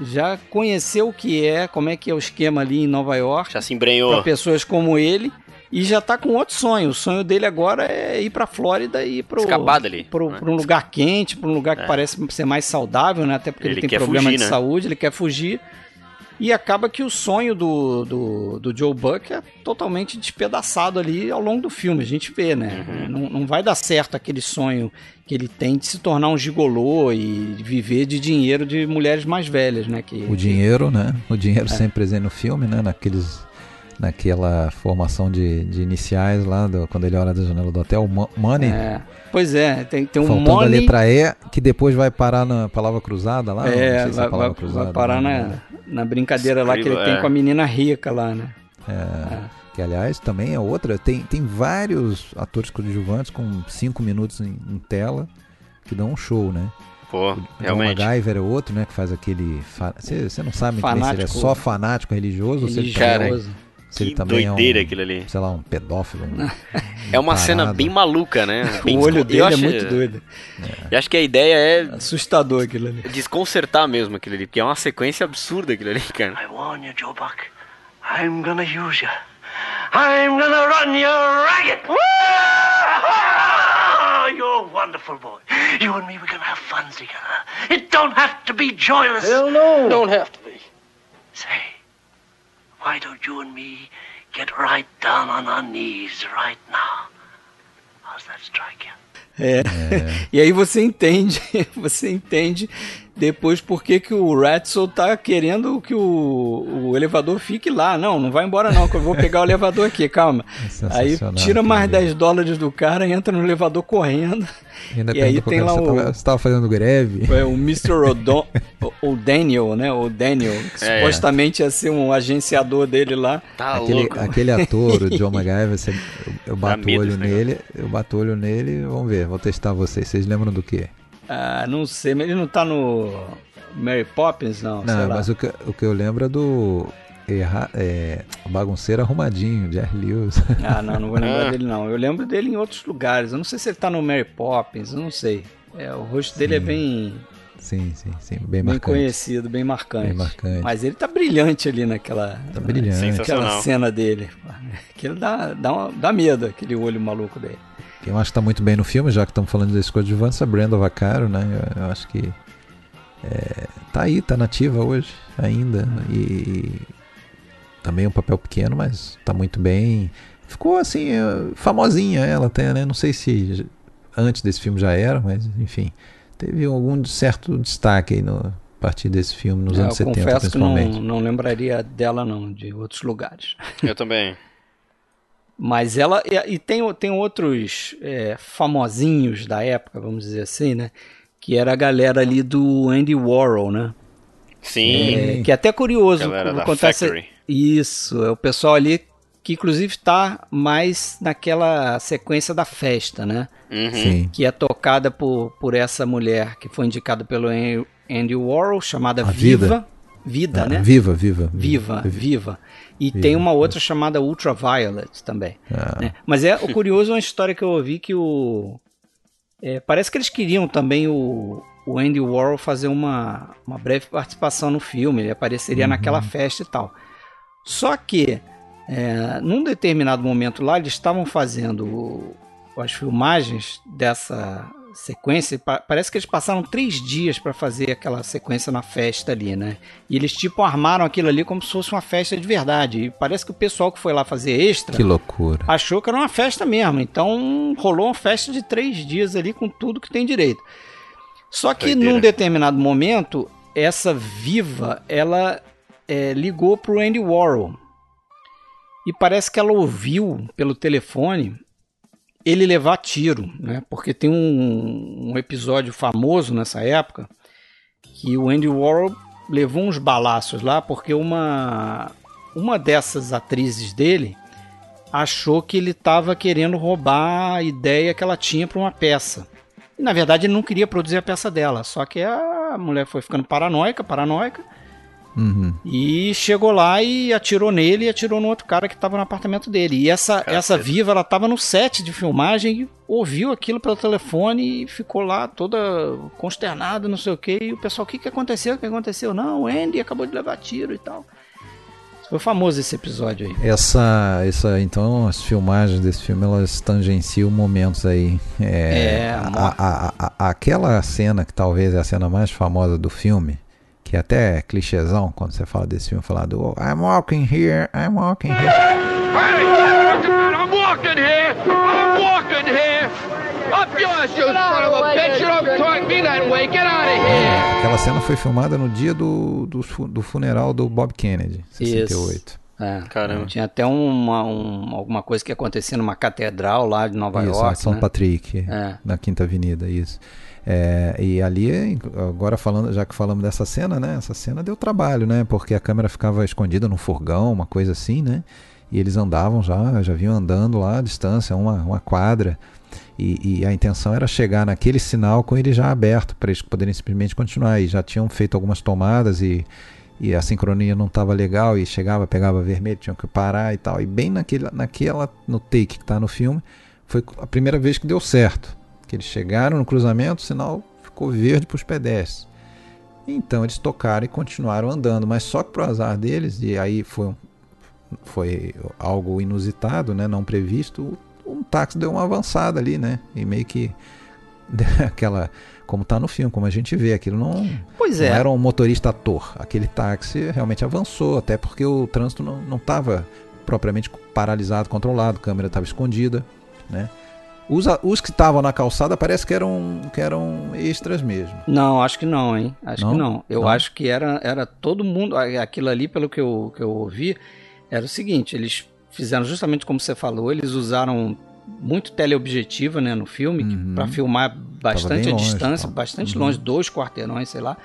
Já conheceu o que é, como é que é o esquema ali em Nova York, Já se para embrenhou. pessoas como ele, e já tá com outro sonho. O sonho dele agora é ir pra Flórida e ir pro, né? pra um lugar quente, pra um lugar que É. parece ser mais saudável, né? Até porque ele, Ele tem problema fugir, de né? saúde, ele quer fugir. E acaba que o sonho do, do, do Joe Buck é totalmente despedaçado ali ao longo do filme. A gente vê, né? Uhum. Não, não vai dar certo aquele sonho que ele tem de se tornar um gigolô e viver de dinheiro de mulheres mais velhas, né? Que, o dinheiro, né? O É. dinheiro sempre presente no filme, né? Naqueles, naquela formação de, de iniciais lá, do- quando ele olha da janela do hotel, mo- money. É. Pois é, tem, tem um Faltando a money... letra E, que depois vai parar na palavra cruzada lá. não É, sei se vai, é palavra vai- cruzada. vai parar né? Na, brincadeira lá que ele tem é. com a menina rica lá, né? Que aliás também é outra. Tem, tem vários atores coadjuvantes com cinco minutos em, em tela que dão um show, né? Pô, O John realmente. MacGyver é outro, né? Que faz aquele. Você você não sabe bem se ele é só fanático religioso ou se ele, Cara, é se ele Que também doideira é um, aquilo ali. sei lá, um pedófilo. um- É uma cena parado. bem maluca, né? Bem O olho dele acho- é muito doido. Eu acho que a ideia é Assustador aquilo ali. desconcertar mesmo aquilo ali, porque é uma sequência absurda aquilo ali, cara. I warn you, Joe Buck. I'm gonna use you. I'm gonna run you ragged. You're a wonderful boy. You and me, we're gonna have fun together. It don't have to be joyless. Hell no. Don't have to be. Say, why don't you and me get right down on our knees right now? How's that strike you? É. E aí você entende, você entende depois por que, que o Ratzel tá querendo que o, o elevador fique lá. Não, não vai embora não, que eu vou pegar o elevador aqui, calma. É Aí tira mais ali. 10 dólares do cara, entra no elevador correndo. E, E aí tem lá você o- tava- Você tava fazendo greve? É o Mr. Odon, o, Daniel, né? O Daniel, que É. supostamente ia ser um agenciador dele lá. Tá aquele, louco. aquele ator, o John MacGyver, você- eu, eu bato o olho nele, eu bato o olho nele, vamos ver, vou testar vocês. Vocês lembram do quê? Ah, não sei, mas ele não tá no Mary Poppins, não, sei Não, lá. mas o que, o que eu lembro é do erra, é, bagunceiro arrumadinho, Jerry Lewis. Ah, não, não vou lembrar Ah. dele não. Eu lembro dele em outros lugares. Eu não sei se ele tá no Mary Poppins, eu não sei. É, o rosto dele é bem, sim, sim, sim, bem bem marcante. conhecido, bem marcante. Bem marcante. Mas ele tá brilhante ali naquela, Tá brilhante. Naquela cena dele. Aquilo dá, dá, uma- dá medo, aquele olho maluco dele. Quem eu acho que tá muito bem no filme, já que estamos falando desse coadjuvante, é a Brenda Vaccaro, né? Eu, eu acho que é, tá aí, tá nativa hoje ainda. E também um papel pequeno, mas tá muito bem. Ficou assim, é, famosinha ela até, né? Não sei se antes desse filme já era, mas enfim. Teve algum certo destaque aí no, a partir desse filme, nos É, anos eu 70 confesso que não, principalmente. não lembraria dela não, de outros lugares. Eu também. Mas ela. E, e tem, tem outros é, famosinhos da época, vamos dizer assim, né? Que era a galera ali do Andy Warhol, né? Sim. É, que é até curioso. Galera da acontece- Factory. Isso, é o pessoal ali que inclusive está mais naquela sequência da festa, né? Uhum. Sim. Que é tocada por, por essa mulher que foi indicada pelo An- Andy Warhol, chamada A Viva. Vida. Ah, né? Viva, viva. Viva, viva. E tem uma outra chamada Ultraviolet também. Ah, né? Mas é o curioso é uma história que eu ouvi que o. é, parece que eles queriam também o, o Andy Warhol fazer uma, uma breve participação no filme. Ele apareceria naquela festa e tal. Só que, é, num determinado momento lá, eles estavam fazendo as filmagens dessa sequência. Pa- Parece que eles passaram três dias para fazer aquela sequência na festa ali, né? E eles tipo armaram aquilo ali como se fosse uma festa de verdade. E parece que o pessoal que foi lá fazer extra que loucura. achou que era uma festa mesmo. Então rolou uma festa de três dias ali com tudo que tem direito. Só que Doideira. num determinado momento, essa viva, ela é, ligou pro Andy Warhol. E parece que ela ouviu pelo telefone ele levar tiro, né? Porque tem um, um episódio famoso nessa época que o Andy Warhol levou uns balaços lá porque uma uma dessas atrizes dele achou que ele estava querendo roubar a ideia que ela tinha para uma peça. E na verdade ele não queria produzir a peça dela, só que a mulher foi ficando paranoica, paranoica, Uhum. e chegou lá e atirou nele e atirou no outro cara que estava no apartamento dele. E essa, essa viva, ela estava no set de filmagem e ouviu aquilo pelo telefone e ficou lá toda consternada, não sei o que. E o pessoal, o que, que aconteceu? O que aconteceu? Não, o Andy acabou de levar tiro e tal. Foi famoso esse episódio aí. Essa, essa, então, as filmagens desse filme elas tangenciam momentos aí. É, É, a- a- a- aquela cena que talvez é a cena mais famosa do filme, que é até clichêzão quando você fala desse filme, falar do I'm walking here, I'm walking here. I'm walking here! I'm walking here! Up yours, you son of a bitch! You don't talk me that way! Get out of here! Aquela cena foi filmada no dia do, do, do funeral do Bob Kennedy, 68. É, Caramba. Tinha até uma, um- alguma coisa que acontecia numa catedral lá de Nova Isso, York. São né? Patrick, É. na Quinta Avenida, isso. É, e ali, agora falando, já que falamos dessa cena, né? Essa cena deu trabalho, né? Porque a câmera ficava escondida num furgão, uma coisa assim, né? E eles andavam já, já vinham andando lá à distância, uma, uma quadra. E, e a intenção era chegar naquele sinal com ele já aberto, para eles poderem simplesmente continuar. E já tinham feito algumas tomadas e, e a sincronia não estava legal. E chegava, pegava vermelho, tinham que parar e tal. E bem naquele, naquela, no take que está no filme, foi a primeira vez que deu certo. Que eles chegaram no cruzamento, o sinal ficou verde para os pedestres. Então eles tocaram e continuaram andando, mas só que pro azar deles, e aí foi, foi algo inusitado, né, não previsto, um táxi deu uma avançada ali, né, e meio que aquela, como tá no filme, como a gente vê, aquilo não, Pois não é. era um motorista ator, aquele táxi realmente avançou, até porque o trânsito não estava propriamente paralisado, controlado, a câmera estava escondida, né, Os, os que estavam na calçada parece que eram, que eram extras mesmo. Não, acho que não, hein? Acho Não? que não. Eu Não? acho que era, era todo mundo. Aquilo ali, pelo que eu, que eu ouvi, era o seguinte: eles fizeram justamente como você falou, eles usaram muito teleobjetiva né, no filme Uhum. para filmar bastante a longe, distância, bastante Uhum. longe, dois quarteirões, sei lá.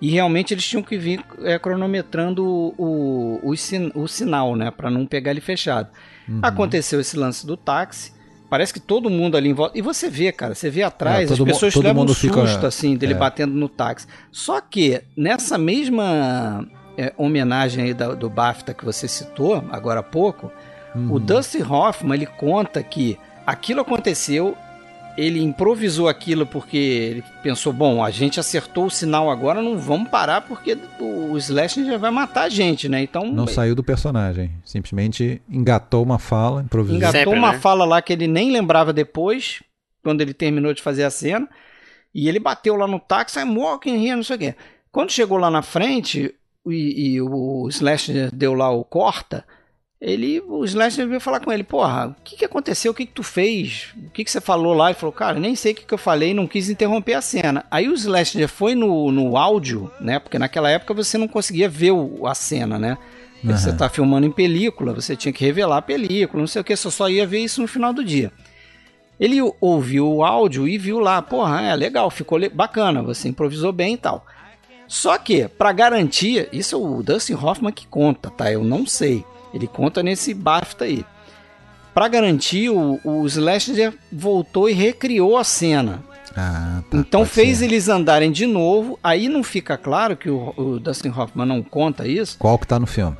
E realmente eles tinham que vir é, cronometrando o, o, sin- o sinal, né? Para não pegar ele fechado. Uhum. Aconteceu esse lance do táxi. Parece que todo mundo ali em volta. E você vê, cara, você vê atrás, É, as mu- pessoas todo levam um fica- susto, assim, dele é. batendo no táxi. Só que, nessa mesma é, homenagem aí da- do BAFTA que você citou agora há pouco, Uhum. o Dustin Hoffman, ele conta que aquilo aconteceu, ele improvisou aquilo porque ele pensou, bom, a gente acertou o sinal agora, não vamos parar porque o, Slash já vai matar a gente, né? Então, Não saiu do personagem. Simplesmente engatou uma fala, improvisou. Engatou Sempre, uma né? fala lá que ele nem lembrava depois, quando ele terminou de fazer a cena. E ele bateu lá no táxi, I'm walking here, não sei o quê. Quando chegou lá na frente e, e o Slasher deu lá o corta, ele, o Slasher veio falar com ele, porra, o que, que aconteceu? O que, que tu fez? O que, que você falou lá? Ele falou, cara, nem sei o que, que eu falei, não quis interromper a cena. Aí o Slasher foi no, no áudio, né? Porque naquela época você não conseguia ver o- a cena, né? Você Aham. tá filmando em película, você tinha que revelar a película, não sei o que, você só ia ver isso no final do dia. Ele ouviu o áudio e viu lá, porra, é legal, ficou le- bacana, você improvisou bem e tal. Só que, pra garantia, isso é o Dustin Hoffman que conta, tá? Eu não sei. Ele conta nesse BAFTA aí. Pra garantir, o, o Slasher voltou e recriou a cena. Ah, tá, Então fez ser. eles andarem de novo. Aí não fica claro que o, o Dustin Hoffman não conta isso Qual que tá no filme?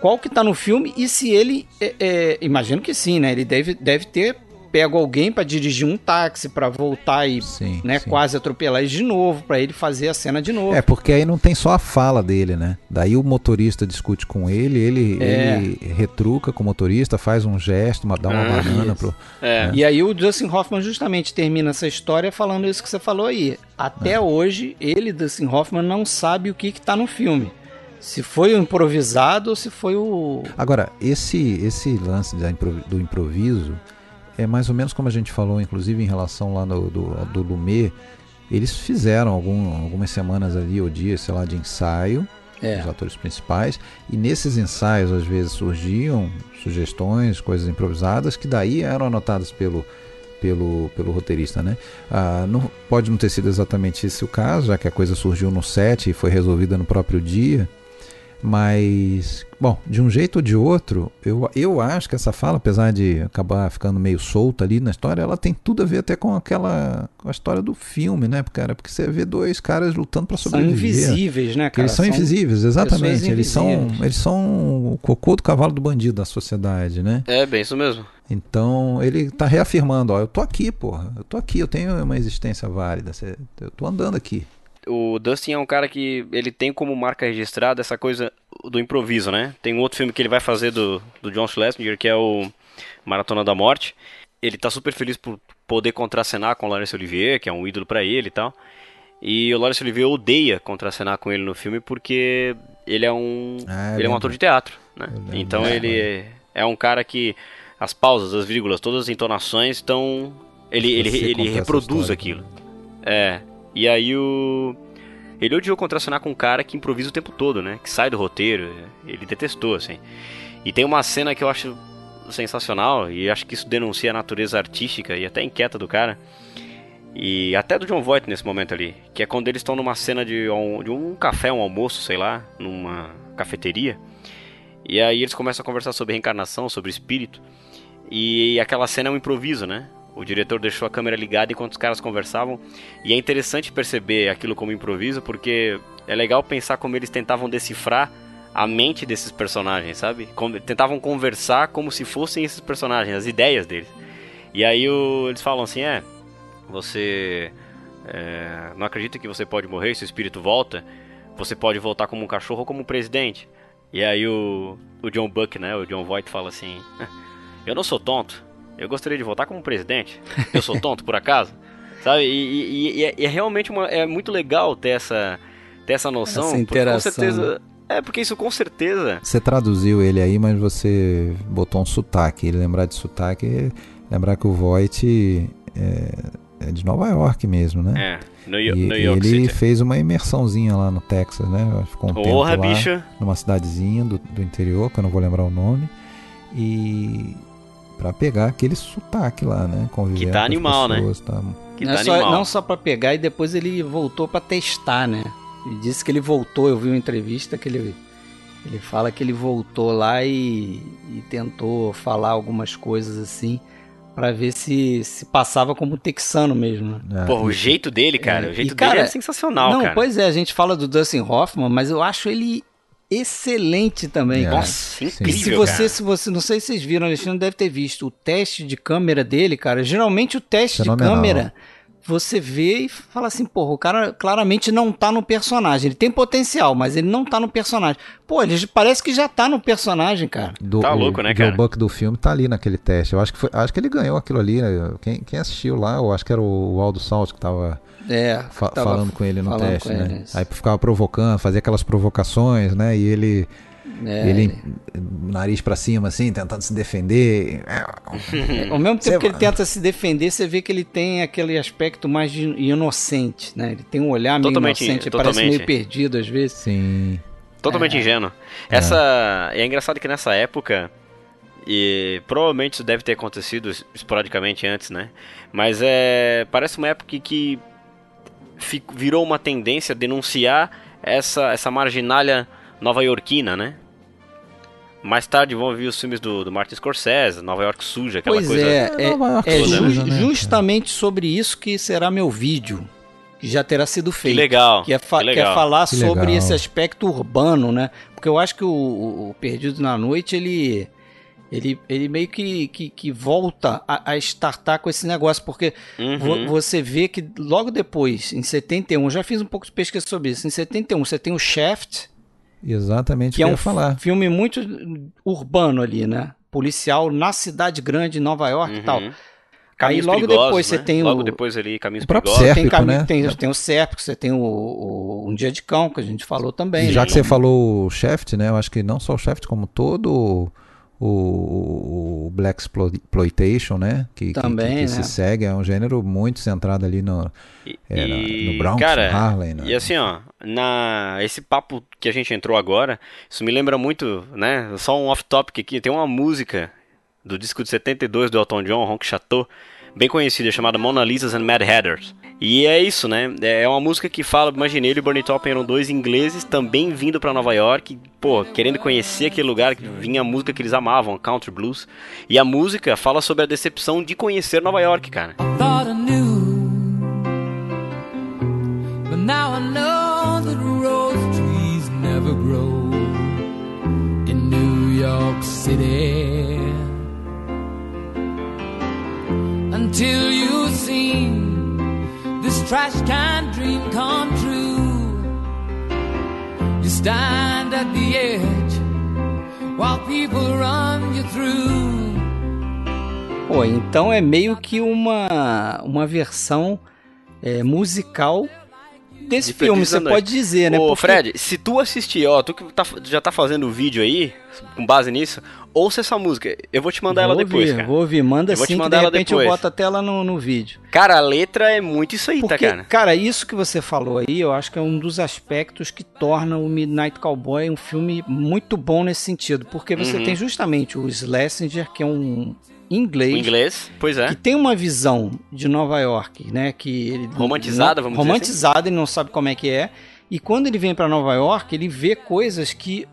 qual que tá no filme e se ele é, é, imagino que sim, né? Ele deve, deve ter pego alguém pra dirigir um táxi pra voltar e Sim, né, sim. quase atropelar eles de novo pra ele fazer a cena de novo. É, porque aí não tem só a fala dele, né? Daí o motorista discute com ele, ele, É. ele retruca com o motorista, faz um gesto, uma- dá uma Ah, banana pro. É. E aí o Dustin Hoffman justamente termina essa história falando isso que você falou aí. Até É. hoje, ele, Dustin Hoffman, não sabe o que que tá no filme. Se foi o improvisado ou se foi o... Agora, esse, esse lance do improviso é mais ou menos como a gente falou, inclusive em relação lá no, do, do Lumet. Eles fizeram algum- algumas semanas ali, ou dias, sei lá, de ensaio, É. os atores principais, e nesses ensaios às vezes surgiam sugestões, coisas improvisadas, que daí eram anotadas pelo, pelo, pelo roteirista, né? Ah, não, pode não ter sido exatamente esse o caso, já que a coisa surgiu no set e foi resolvida no próprio dia, mas, bom, de um jeito ou de outro, eu, eu acho que essa fala, apesar de acabar ficando meio solta ali na história, ela tem tudo a ver até com aquela com a história do filme, né, cara? Porque você vê dois caras lutando para São sobreviver. invisíveis, né, cara? eles são, invisíveis, exatamente. Eles são, eles são o cocô do cavalo do bandido da sociedade, né? É, bem isso mesmo. Então ele tá reafirmando, ó, eu tô aqui, porra. Eu tô aqui, eu tenho uma existência válida. Eu tô andando aqui. O Dustin é um cara que ele tem como marca registrada essa coisa do improviso, né? Tem um outro filme que ele vai fazer do, do John Schlesinger, que é o Maratona da Morte. Ele tá super feliz por poder contracenar com o Laurence Olivier, que é um ídolo pra ele e tal. E o Laurence Olivier odeia contracenar com ele no filme porque ele é um Ah, eu ele é um ator de teatro, né? Então É, ele é, é um cara que as pausas, as vírgulas, todas as entonações estão ele ele, ele reproduz aquilo. É. E aí o. Ele odiou contracenar com um cara que improvisa o tempo todo, né? Que sai do roteiro. Ele detestou, assim. E tem uma cena que eu acho sensacional, e acho que isso denuncia a natureza artística e até inquieta do cara. E até do John Voight nesse momento ali. Que é quando eles estão numa cena de um, de um café, um almoço, sei lá, numa cafeteria. E aí eles começam a conversar sobre reencarnação, sobre espírito. E aquela cena é um improviso, né? O diretor deixou a câmera ligada enquanto os caras conversavam. E é interessante perceber aquilo como improviso, porque é legal pensar como eles tentavam decifrar a mente desses personagens, sabe? Como- tentavam conversar como se fossem esses personagens, as ideias deles. E aí o- eles falam assim: é, você é, não acredita que você pode morrer se o espírito volta? Você pode voltar como um cachorro ou como um presidente. E aí o, o John Buck, né? O John Voight fala assim: Eu não sou tonto. Eu gostaria de voltar como presidente. Eu sou tonto, por acaso? Sabe? E, e- e é, e é realmente uma, é muito legal ter essa, ter essa noção. Essa porque com interação, certeza. É, porque isso com certeza. Você traduziu ele aí, mas você botou um sotaque. Ele lembrar de sotaque lembrar que o Voight é, é de Nova York mesmo, né? É, New, E, Yo- New York ele City. fez uma imersãozinha lá no Texas, né? Ficou um tempo Porra, lá, bicho. numa cidadezinha do, do interior, que eu não vou lembrar o nome. E pra pegar aquele sotaque lá, né? Convivendo Que tá com as animal, né? pessoas, tá? Que não, é tá só, animal. não só pra pegar e depois ele voltou pra testar, né? Ele disse que ele voltou, eu vi uma entrevista que ele, ele fala que ele voltou lá e, e tentou falar algumas coisas assim pra ver se se passava como texano mesmo, né? É, Porra, o jeito dele, cara. É, O jeito e, cara, dele é sensacional, não, cara. pois é, a gente fala do Dustin Hoffman, mas eu acho ele excelente também, É. Nossa, Sim. E incrível, se você, cara. se você, não sei se vocês viram, Alexandre deve ter visto o teste de câmera dele, cara. Geralmente o teste Fenomenal. de câmera você vê e fala assim, porra, o cara claramente não tá no personagem. Ele tem potencial, mas ele não tá no personagem. Pô, ele parece que já tá no personagem, cara. do, Tá o- louco, né, o cara? Buck do filme tá ali naquele teste. Eu acho que, foi, acho que ele ganhou aquilo ali, né? Quem, quem assistiu lá, eu acho que era o Aldo Salt que tava É, fa- tava falando com ele no falando teste, com né? ele, isso. Aí ficava provocando, fazia aquelas provocações, né? E ele, É, ele nariz pra cima, assim, tentando se defender. É, Ao mesmo tempo Cê- que ele tenta se defender, você vê que ele tem aquele aspecto mais de inocente, né? Ele tem um olhar meio Totalmente, inocente, ele parece totalmente. meio perdido às vezes. Sim. Totalmente ingênuo. Essa. É engraçado que nessa época. E provavelmente isso deve ter acontecido esporadicamente antes, né? Mas é. Parece uma época que virou uma tendência a denunciar essa, essa marginalha nova-iorquina, né? Mais tarde vão vir os filmes do, do Martin Scorsese, Nova York suja, aquela Pois coisa. é, é, Nova York é toda, ju- né, justamente sobre isso que será meu vídeo, que já terá sido Que feito. legal. Que é, fa- que que é legal. falar Que sobre legal. esse aspecto urbano, né? Porque eu acho que o, o- o Perdido na Noite, ele, ele, ele meio que, que, que volta a, a startar com esse negócio, porque Uhum. vo- você vê que logo depois, em 71, eu já fiz um pouco de pesquisa sobre isso, em 71 você tem o Shaft, Exatamente o que é um ia falar. filme muito urbano ali, né? Policial na cidade grande, em Nova York e tal. Uhum. Aí Caminhos logo perigosos, depois você né? tem Logo o, depois ali, Caminhos O próprio Perigosos. Sérpico, tem, cami- né? tem, tem o Sérpico, você tem o, o Um Dia de Cão, que a gente falou também. E já né? que você falou o Shaft, né? Eu acho que não só o Shaft, como todo o, o, Black Explo- Exploitation, né? Que, Também, que, que né? se segue, é um gênero muito centrado ali no, E, é, e, no Bronx, cara, no Harlem. né? E assim, ó, na esse papo que a gente entrou agora, isso me lembra muito, né? Só um off-topic aqui, tem uma música do disco de 72 do Elton John, Ronk Chateau, bem conhecida, chamada Mona Lisa's and Mad Hatters. E é isso, né? É uma música que fala, imagine ele e Bernie Taupin eram dois ingleses também vindo pra Nova York, pô, querendo conhecer aquele lugar que vinha a música que eles amavam, country blues. E a música fala sobre a decepção de conhecer Nova York, cara. knew. But Until you've seen this trash can dream come true. You stand at the edge while people run you through. Pô, então é meio que uma, uma versão é, musical desse De filme, você pode dizer, né? Ô, Porque- Fred, se tu assistir, ó, tu que tá- já tá fazendo o vídeo aí, com base nisso, ouça essa música. Eu vou te mandar ela vou depois, ouvir, cara. Vou ouvir, manda Eu vou te sim, que de mandar ela repente eu depois. boto até ela no, no vídeo. Cara, a letra é muito isso aí, Porque, tá, cara? isso que você falou aí, eu acho que é um dos aspectos que torna o Midnight Cowboy um filme muito bom nesse sentido. Porque você Uhum. tem justamente o Schlesinger, que é um O inglês, inglês, pois é. que tem uma visão de Nova York, né? Que ele, Romantizada, vamos dizer assim. Romantizada, ele não sabe como é que é. E quando ele vem para Nova York, ele vê coisas que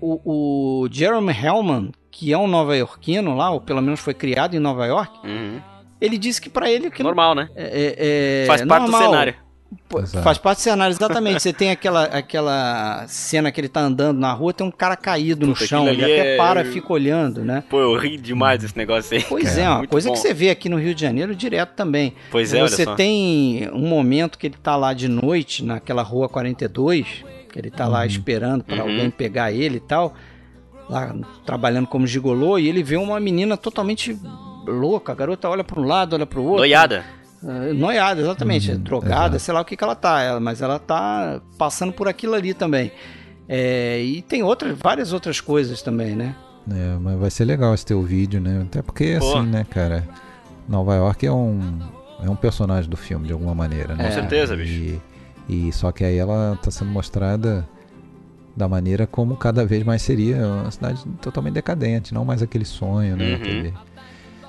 o, o Jeremy Hellman, que é um nova-iorquino lá, ou pelo menos foi criado em Nova York, Uhum. ele disse que para ele aquilo Normal, né? é, é- Faz é parte do normal. cenário. Pô. Faz parte do cenário, exatamente. Você tem aquela, aquela cena que ele tá andando na rua, tem um cara caído no Puta, chão, aquilo ele até é- para e fica olhando, né? Pô, eu ri demais desse negócio aí. Pois cara. é, uma Muito coisa bom. que você vê aqui no Rio de Janeiro direto também. Pois é, olha Você só. tem um momento que ele tá lá de noite, naquela rua 42, que ele tá lá esperando para Uhum. alguém pegar ele e tal, lá trabalhando como gigolô, e ele vê uma menina totalmente louca. A garota olha para um lado, olha para o outro. Noiada. Ah, Noiada, exatamente. Uhum, drogada, exato. sei lá o que, que ela tá, ela- mas ela tá passando por aquilo ali também. É, e tem outras, várias outras coisas também, né? É, mas vai ser legal esse teu vídeo, né? Até porque, Pô. assim, né, cara? Nova York é um, é um personagem do filme, de alguma maneira, né? Com certeza, bicho. E, e só que aí ela está sendo mostrada da maneira como cada vez mais seria uma cidade totalmente decadente, não mais aquele sonho, né? Uhum. aquele-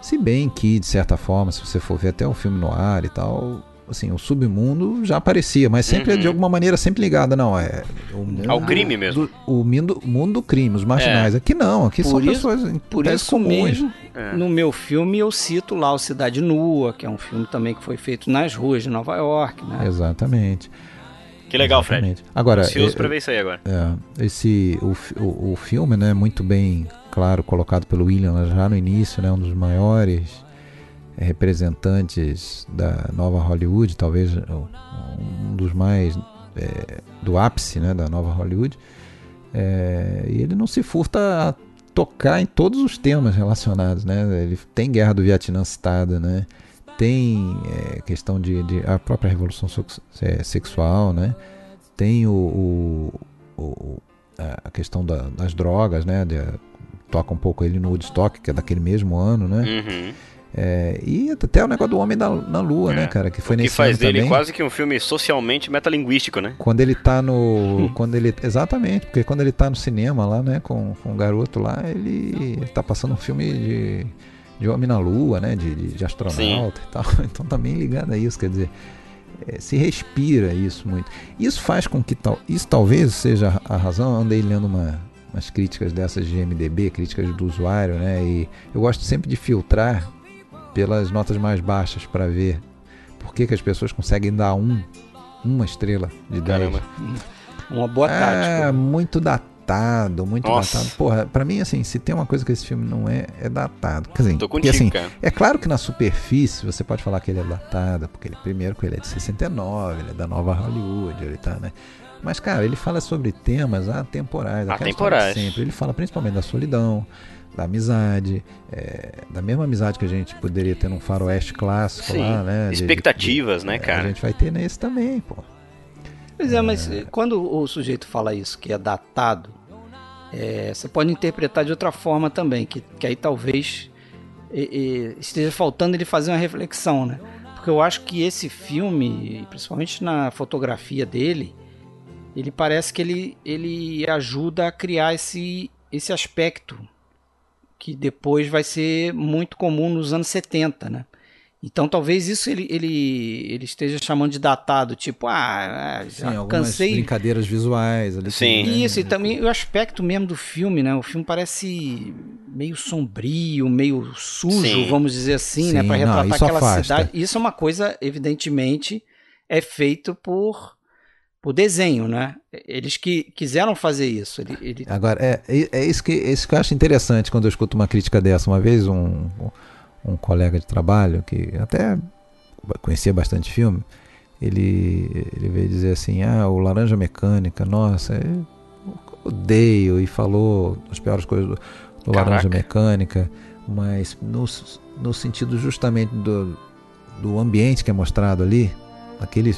Se bem que, de certa forma, se você for ver até o filme no ar e tal, assim, o submundo já aparecia, mas sempre é de Uhum. alguma maneira sempre ligada, não, é o mundo Ao crime mesmo. do- o mundo, mundo do crime, os marginais. Aqui não, aqui são Por isso- pessoas em Por isso comuns. mesmo, É. no meu filme eu cito lá o Cidade Nua, que é um filme também que foi feito nas ruas de Nova York, né? Exatamente. Que legal, Fred. Exatamente. Agora, Ansioso é- pra ver isso aí agora. É, esse o, o, o filme, né, muito bem claro colocado pelo William já no início, né, um dos maiores eh, representantes da nova Hollywood, talvez um dos mais eh, do ápice, né, da nova Hollywood. Eh, e ele não se furta a tocar em todos os temas relacionados, né? Ele tem guerra do Vietnã citada, né? Tem eh, questão de, de a própria revolução eh, sexual, né? Tem o, o- o- a questão da- das drogas, né? De- toca um pouco ele no Woodstock, que é daquele mesmo ano, né? Uhum. É, e até o negócio do Homem da, na Lua, né, cara? Que foi o que nesse faz dele também. quase que um filme socialmente metalinguístico, né? Quando ele tá no. quando ele, exatamente, porque quando ele tá no cinema lá, né, com, com o garoto lá, ele tá passando um filme de, de Homem na Lua, né? De, de, de astronauta e tal. Então tá bem ligado a isso, quer dizer. é, se respira isso muito. Isso faz com que tal. Isso talvez seja a razão. Eu andei lendo uma, umas críticas dessas de MDB, críticas do usuário, né? E eu gosto sempre de filtrar pelas notas mais baixas para ver por que, que as pessoas conseguem dar um, uma estrela de 10. Caramba. Uma boa É, tática. muito datado, muito Nossa. datado. Porra, pra mim, assim, se tem uma coisa que esse filme não é, é datado. Quer dizer, Tô contigo, assim, cara. é claro que na superfície você pode falar que ele é datado, porque ele, primeiro que ele é de 69, ele é da nova Hollywood, ele tá, né? Mas, cara, ele fala sobre temas atemporais. de Atemporais. Sempre. Ele fala principalmente da solidão, da amizade, é, da mesma amizade que a gente poderia ter num faroeste clássico Sim. lá, né? de- de- Expectativas, né, é, cara? A gente vai ter nesse também, pô. Pois é, mas eh, quando o sujeito fala isso, que é datado, eh, você pode interpretar de outra forma também, que, que aí talvez eh, eh, esteja faltando ele fazer uma reflexão, né? Porque eu acho que esse filme, principalmente na fotografia dele, ele parece que ele, ele ajuda a criar esse, esse aspecto que depois vai ser muito comum nos anos 70, né? Então talvez isso ele, ele, ele esteja chamando de datado, tipo, ah, Sim, já algumas cansei. brincadeiras visuais ali. Sim. né? Isso, e também o aspecto mesmo do filme, né? O filme parece meio sombrio, meio sujo, Sim. vamos dizer assim, né? Sim, Para não, retratar isso aquela afasta. cidade. Isso é uma coisa, evidentemente, é feito por, por desenho, né? Eles que quiseram fazer isso. Ele, ele- Agora, é, é, é isso que, é isso que eu acho interessante quando eu escuto uma crítica dessa. Uma vez, um, um colega de trabalho, que até conhecia bastante filme, ele, ele veio dizer assim: Ah, o Laranja Mecânica, nossa, eu odeio, e falou as piores coisas do, do. Laranja Mecânica, mas no, no sentido justamente do, do ambiente que é mostrado ali, aquele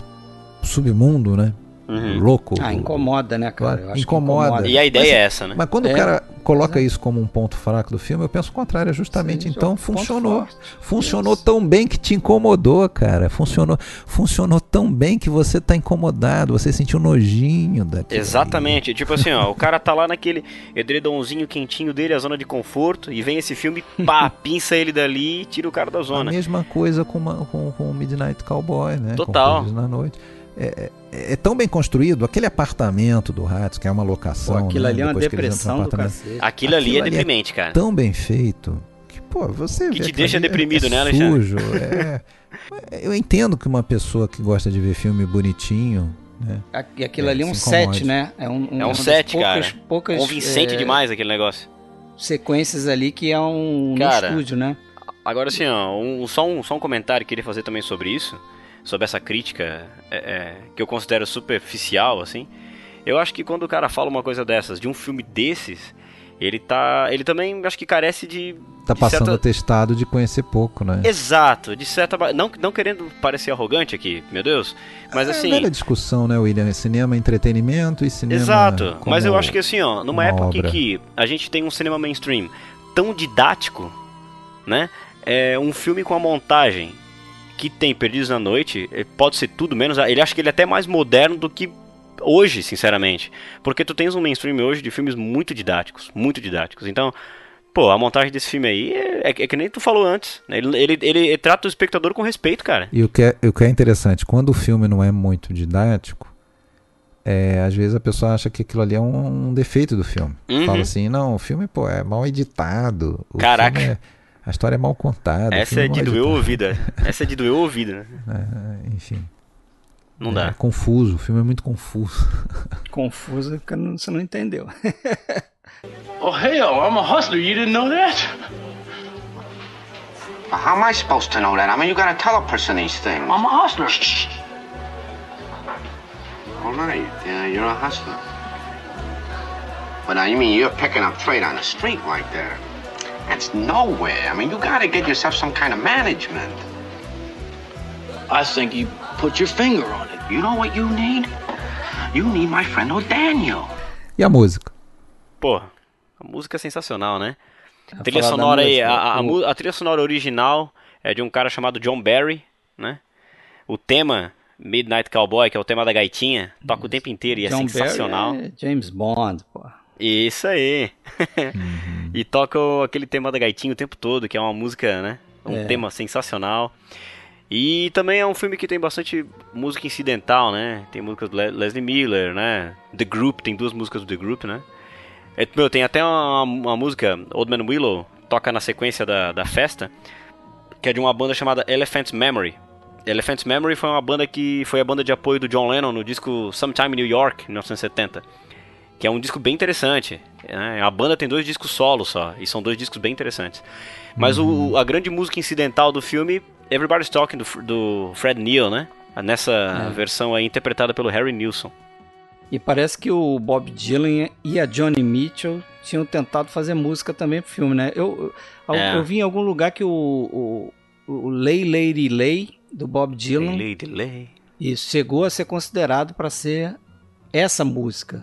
submundo, né? Uhum. Louco. ah, incomoda, né, cara? Eu acho que Incomoda. E a ideia Mas- é essa, né? Mas quando É. o cara coloca isso como um ponto fraco do filme, eu penso o contrário, é justamente Sim, então ponto funcionou. Funcionou Isso. tão bem que te incomodou, cara. Funcionou, funcionou tão bem que você tá incomodado, você sentiu nojinho daquilo. Exatamente. Tipo assim, ó, o cara tá lá naquele edredomzinho quentinho dele, a zona de conforto, e vem esse filme, pá, pinça ele dali e tira o cara da A zona. mesma coisa com, uma- com, com o Midnight Cowboy, né? Total. Com na noite. É, é- é tão bem construído, aquele apartamento do Ratos, que é uma Pô, locação. aquilo né? ali é uma Depois depressão do cacete. Aquilo ali é Aquilo ali é deprimente, cara. tão bem feito que, pô, você Que vê te deixa é- deprimido, é né, Alexandre? Sujo, é. Eu entendo que uma pessoa que gosta de ver filme bonitinho, né? E aquilo É, ali é um set, né? É um, É um uma das set, poucas, cara. Poucas, Convincente é, demais aquele negócio. sequências ali que é um Cara, no estúdio, né? Agora ó, um- só, um, só um comentário que eu queria fazer também sobre isso, sobre essa crítica é, é, que eu considero superficial, assim. Eu acho que quando o cara fala uma coisa dessas, de um filme desses, ele tá. Ele também acho que carece de. Tá de passando certa- atestado de conhecer pouco, né? Exato, de certa. Não, não querendo parecer arrogante aqui, meu Deus. Mas é assim. velha discussão, né, William? Cinema é entretenimento e cinema. Exato, mas eu acho que assim, ó, numa uma época em obra. que a gente tem um cinema mainstream tão didático, né? é um filme com a montagem que tem Perdidos na Noite, eh, pode ser tudo menos. Ele acha que ele é até mais moderno do que hoje, sinceramente. Porque tu tens um mainstream hoje de filmes muito didáticos, muito didáticos. Então, pô, a montagem desse filme aí é, é, é que nem tu falou antes. né? Ele, ele, ele, trata o espectador com respeito, cara. E o que, é, o que é interessante, quando o filme não é muito didático, é, às vezes a pessoa acha que aquilo ali é um, um defeito do filme. Uhum. Fala assim, não, o filme pô, é mal editado. Caraca. É- a história é mal contada. Essa é de doer o editado. ouvido. é. Essa é de doer o ouvido, né? É, enfim. Não É dá. confuso, o filme é muito confuso. Confuso porque você não entendeu. Oh, hell, I'm a hustler. You didn't know that? How am I supposed to know that? I mean, you gotta tell a person these things. I'm a hustler. All right, yeah, you're a hustler. But now, you mean you're picking up trade on the street like that? That's nowhere. I mean, you gotta get yourself some kind of management. I think you put your finger on it. You know what you need? You need my friend O'Daniel. E a música? Pô, a música é sensacional, né? A trilha sonora aí, a, a, a trilha sonora original é de um cara chamado John Barry, né? O tema Midnight Cowboy, que é o tema da gaitinha, toca o tempo inteiro e é John sensacional. Barry é James Bond, pô. Isso aí. e toca aquele tema da gaitinha o tempo todo, que é uma música, né? Um É. tema sensacional. E também é um filme que tem bastante música incidental, né? Tem músicas do Le- Leslie Miller, né? The Group, tem duas músicas do The Group, né? É, meu, tem até uma, uma música, Old Man Willow, toca na sequência da, da festa, que é de uma banda chamada Elephant's Memory. Elephant's Memory foi uma banda que foi a banda de apoio do John Lennon no disco Sometime in New York, em 1970 que é um disco bem interessante. né? A banda tem dois discos solos só, e são dois discos bem interessantes. Mas o, a grande música incidental do filme, Everybody's Talking, do, do Fred Neil, né? Nessa É. versão aí interpretada pelo Harry Nilsson. E parece que o Bob Dylan e a Johnny Mitchell tinham tentado fazer música também pro filme, né? Eu, eu, É. eu vi em algum lugar que o, o, o Lay Lady Lay, do Bob Dylan, Lady Lay. isso, chegou a ser considerado para ser essa música.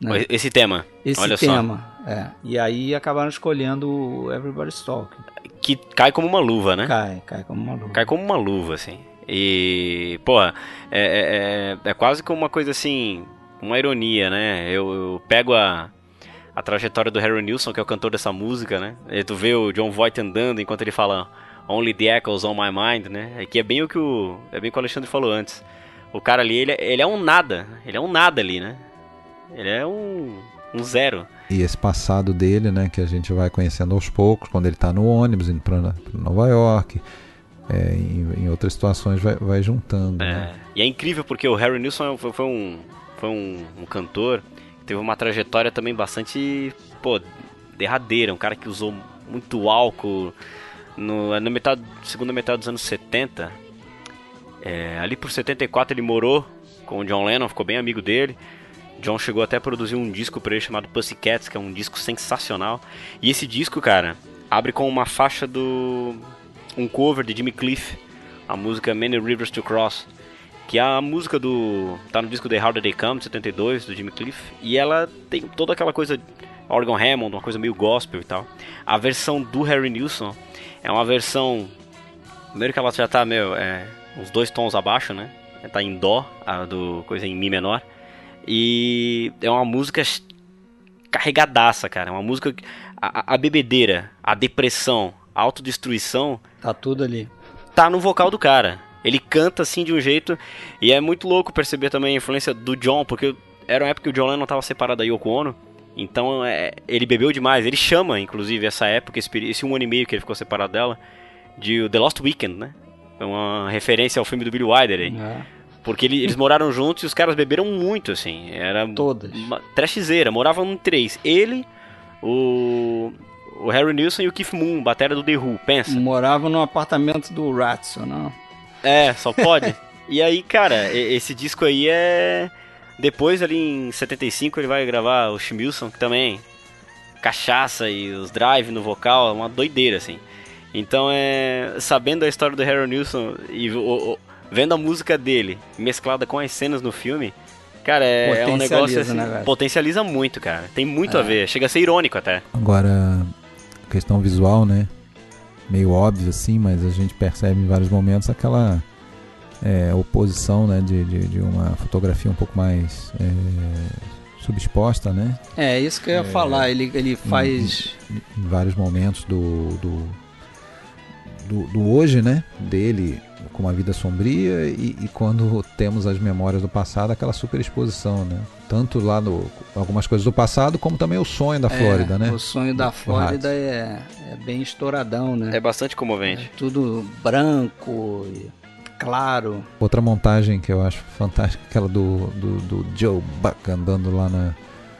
Né? Esse tema, Esse olha tema. É. E aí acabaram escolhendo o Everybody's Talking. só, que cai como uma luva, né? Cai, cai como uma luva. Cai como uma luva, assim. E, porra, é, é, é, é quase como uma coisa assim, uma ironia, né? Eu, eu pego a, a trajetória do Harry Nilsson, que é o cantor dessa música, né? E tu vê o John Voight andando enquanto ele fala Only the Echoes on My Mind, né? É que é bem o que o, é bem o que o Alexandre falou antes. O cara ali, ele, ele é um nada, ele é um nada ali, né? Ele é um, um zero. E esse passado dele, né, que a gente vai conhecendo aos poucos, quando ele está no ônibus indo para Nova York, é, em, em outras situações vai, vai juntando. né? E é incrível porque o Harry Nilsson foi, foi um, foi um, um cantor que teve uma trajetória também bastante, pô, derradeira. Um cara que usou muito álcool no, na metade, segunda metade dos anos 70. É, ali por 74 ele morou com o John Lennon, ficou bem amigo dele. John chegou até a produzir um disco pra ele chamado Pussycats, que é um disco sensacional. E esse disco, cara, abre com uma faixa do. um cover de Jimmy Cliff, a música Many Rivers to Cross, que é a música do. tá no disco The Harder They Come, de 72, do Jimmy Cliff, e ela tem toda aquela coisa. Organ Hammond, uma coisa meio gospel e tal. A versão do Harry Nilsson é uma versão. Primeiro que ela já tá, meu, é, uns dois tons abaixo, né? Tá em Dó, a do coisa em Mi menor. E é uma música carregadaça, cara. É uma música. A, a- bebedeira, a depressão, a autodestruição Tá tudo ali. tá no vocal do cara. Ele canta assim de um jeito. E é muito louco perceber também a influência do John, porque era uma época que o John Lennon tava separado da Yoko Ono. Então é, ele bebeu demais. Ele chama, inclusive, essa época, esse, esse um ano e meio que ele ficou separado dela, de The Lost Weekend, né? É uma referência ao filme do Billy Wilder aí. É. Porque ele- eles moraram juntos e os caras beberam muito, assim. Era Todas. uma trashzeira. Moravam em três. Ele, o, o Harry Nilsson e o Keith Moon, batera do The Who. Pensa. Morava no apartamento do Ratson, não? É, só pode. e aí, cara, esse disco aí é... Depois, ali em 75, ele vai gravar o Schmilson, que também... Cachaça e os drive no vocal, é uma doideira, assim. Então, é... Sabendo a história do Harry Nilsson e o- vendo a música dele mesclada com as cenas no filme... Cara, é, é um negócio assim... né, potencializa muito, cara. Tem muito É. a ver. Chega a ser irônico até. Agora, questão visual, né? meio óbvio assim, mas a gente percebe em vários momentos aquela é, oposição né, de, de, de, uma fotografia um pouco mais é, subexposta, né? É, isso que eu ia é, falar, ele, ele faz... Em, em, vários momentos do, do, do, do, hoje, né, dele com uma vida sombria e, e, quando temos as memórias do passado, aquela superexposição, né? Tanto lá no algumas coisas do passado, como também o sonho da é, Flórida, né? O sonho da Flórida é, é bem estouradão, né? É bastante comovente. É tudo branco e claro. Outra montagem que eu acho fantástica, aquela do, do, do Joe Buck andando lá na,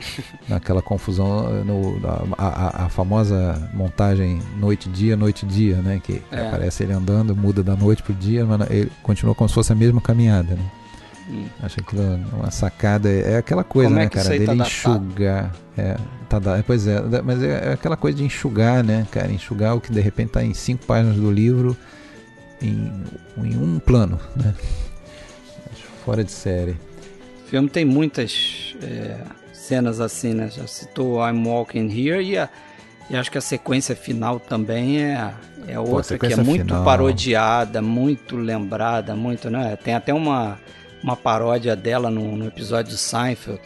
naquela confusão, no, a, a, a, famosa montagem noite-dia, noite-dia, né? Que é. aparece ele andando, muda da noite pro dia, mas ele continua como se fosse a mesma caminhada, né? Hum. Acho aquilo uma sacada, é aquela coisa, como né, é cara, dele tá enxugar. É, tá, pois é, mas é, é aquela coisa de enxugar, né, cara? Enxugar o que de repente tá em cinco páginas do livro em, em um plano, né? Fora de série. O filme tem muitas é, cenas assim, né? Já citou I'm Walking Here e, a, e acho que a sequência final também é, é outra Pô, que é muito final... parodiada, muito lembrada, muito, né? Tem até uma, uma paródia dela no, no episódio do Seinfeld.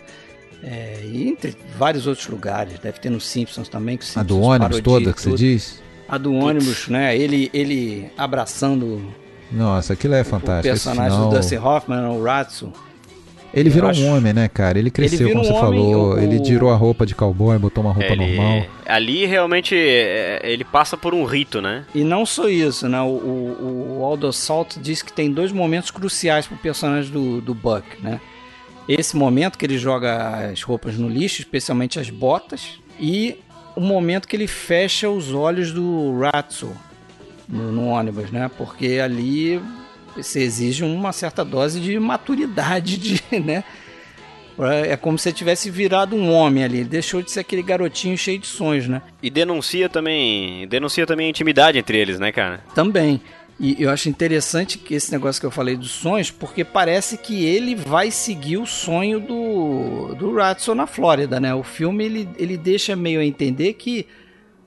É, e entre vários outros lugares, deve ter nos Simpsons também. Que a do ônibus toda que você diz? A do ônibus, né? Ele, ele abraçando. Nossa, aquilo é fantástico. O personagem final... do Dustin Hoffman, o Ratso. Ele virou acho... um homem, né, cara? Ele cresceu, ele como um você homem, falou. O... Ele tirou a roupa de cowboy, botou uma roupa ele... normal. Ali realmente é, ele passa por um rito, né? E não só isso, né? O, o, o Aldo Salt diz que tem dois momentos cruciais pro personagem do, do Buck, né? Esse momento que ele joga as roupas no lixo, especialmente as botas, e o momento que ele fecha os olhos do Ratso no, no ônibus, né? Porque ali você exige uma certa dose de maturidade, de, né? É como se ele tivesse virado um homem ali. Ele deixou de ser aquele garotinho cheio de sonhos, né? E denuncia também, denuncia também a intimidade entre eles, né, cara? Também. E eu acho interessante que esse negócio que eu falei dos sonhos, porque parece que ele vai seguir o sonho do, do Ratson na Flórida, né? O filme ele, ele deixa meio a entender que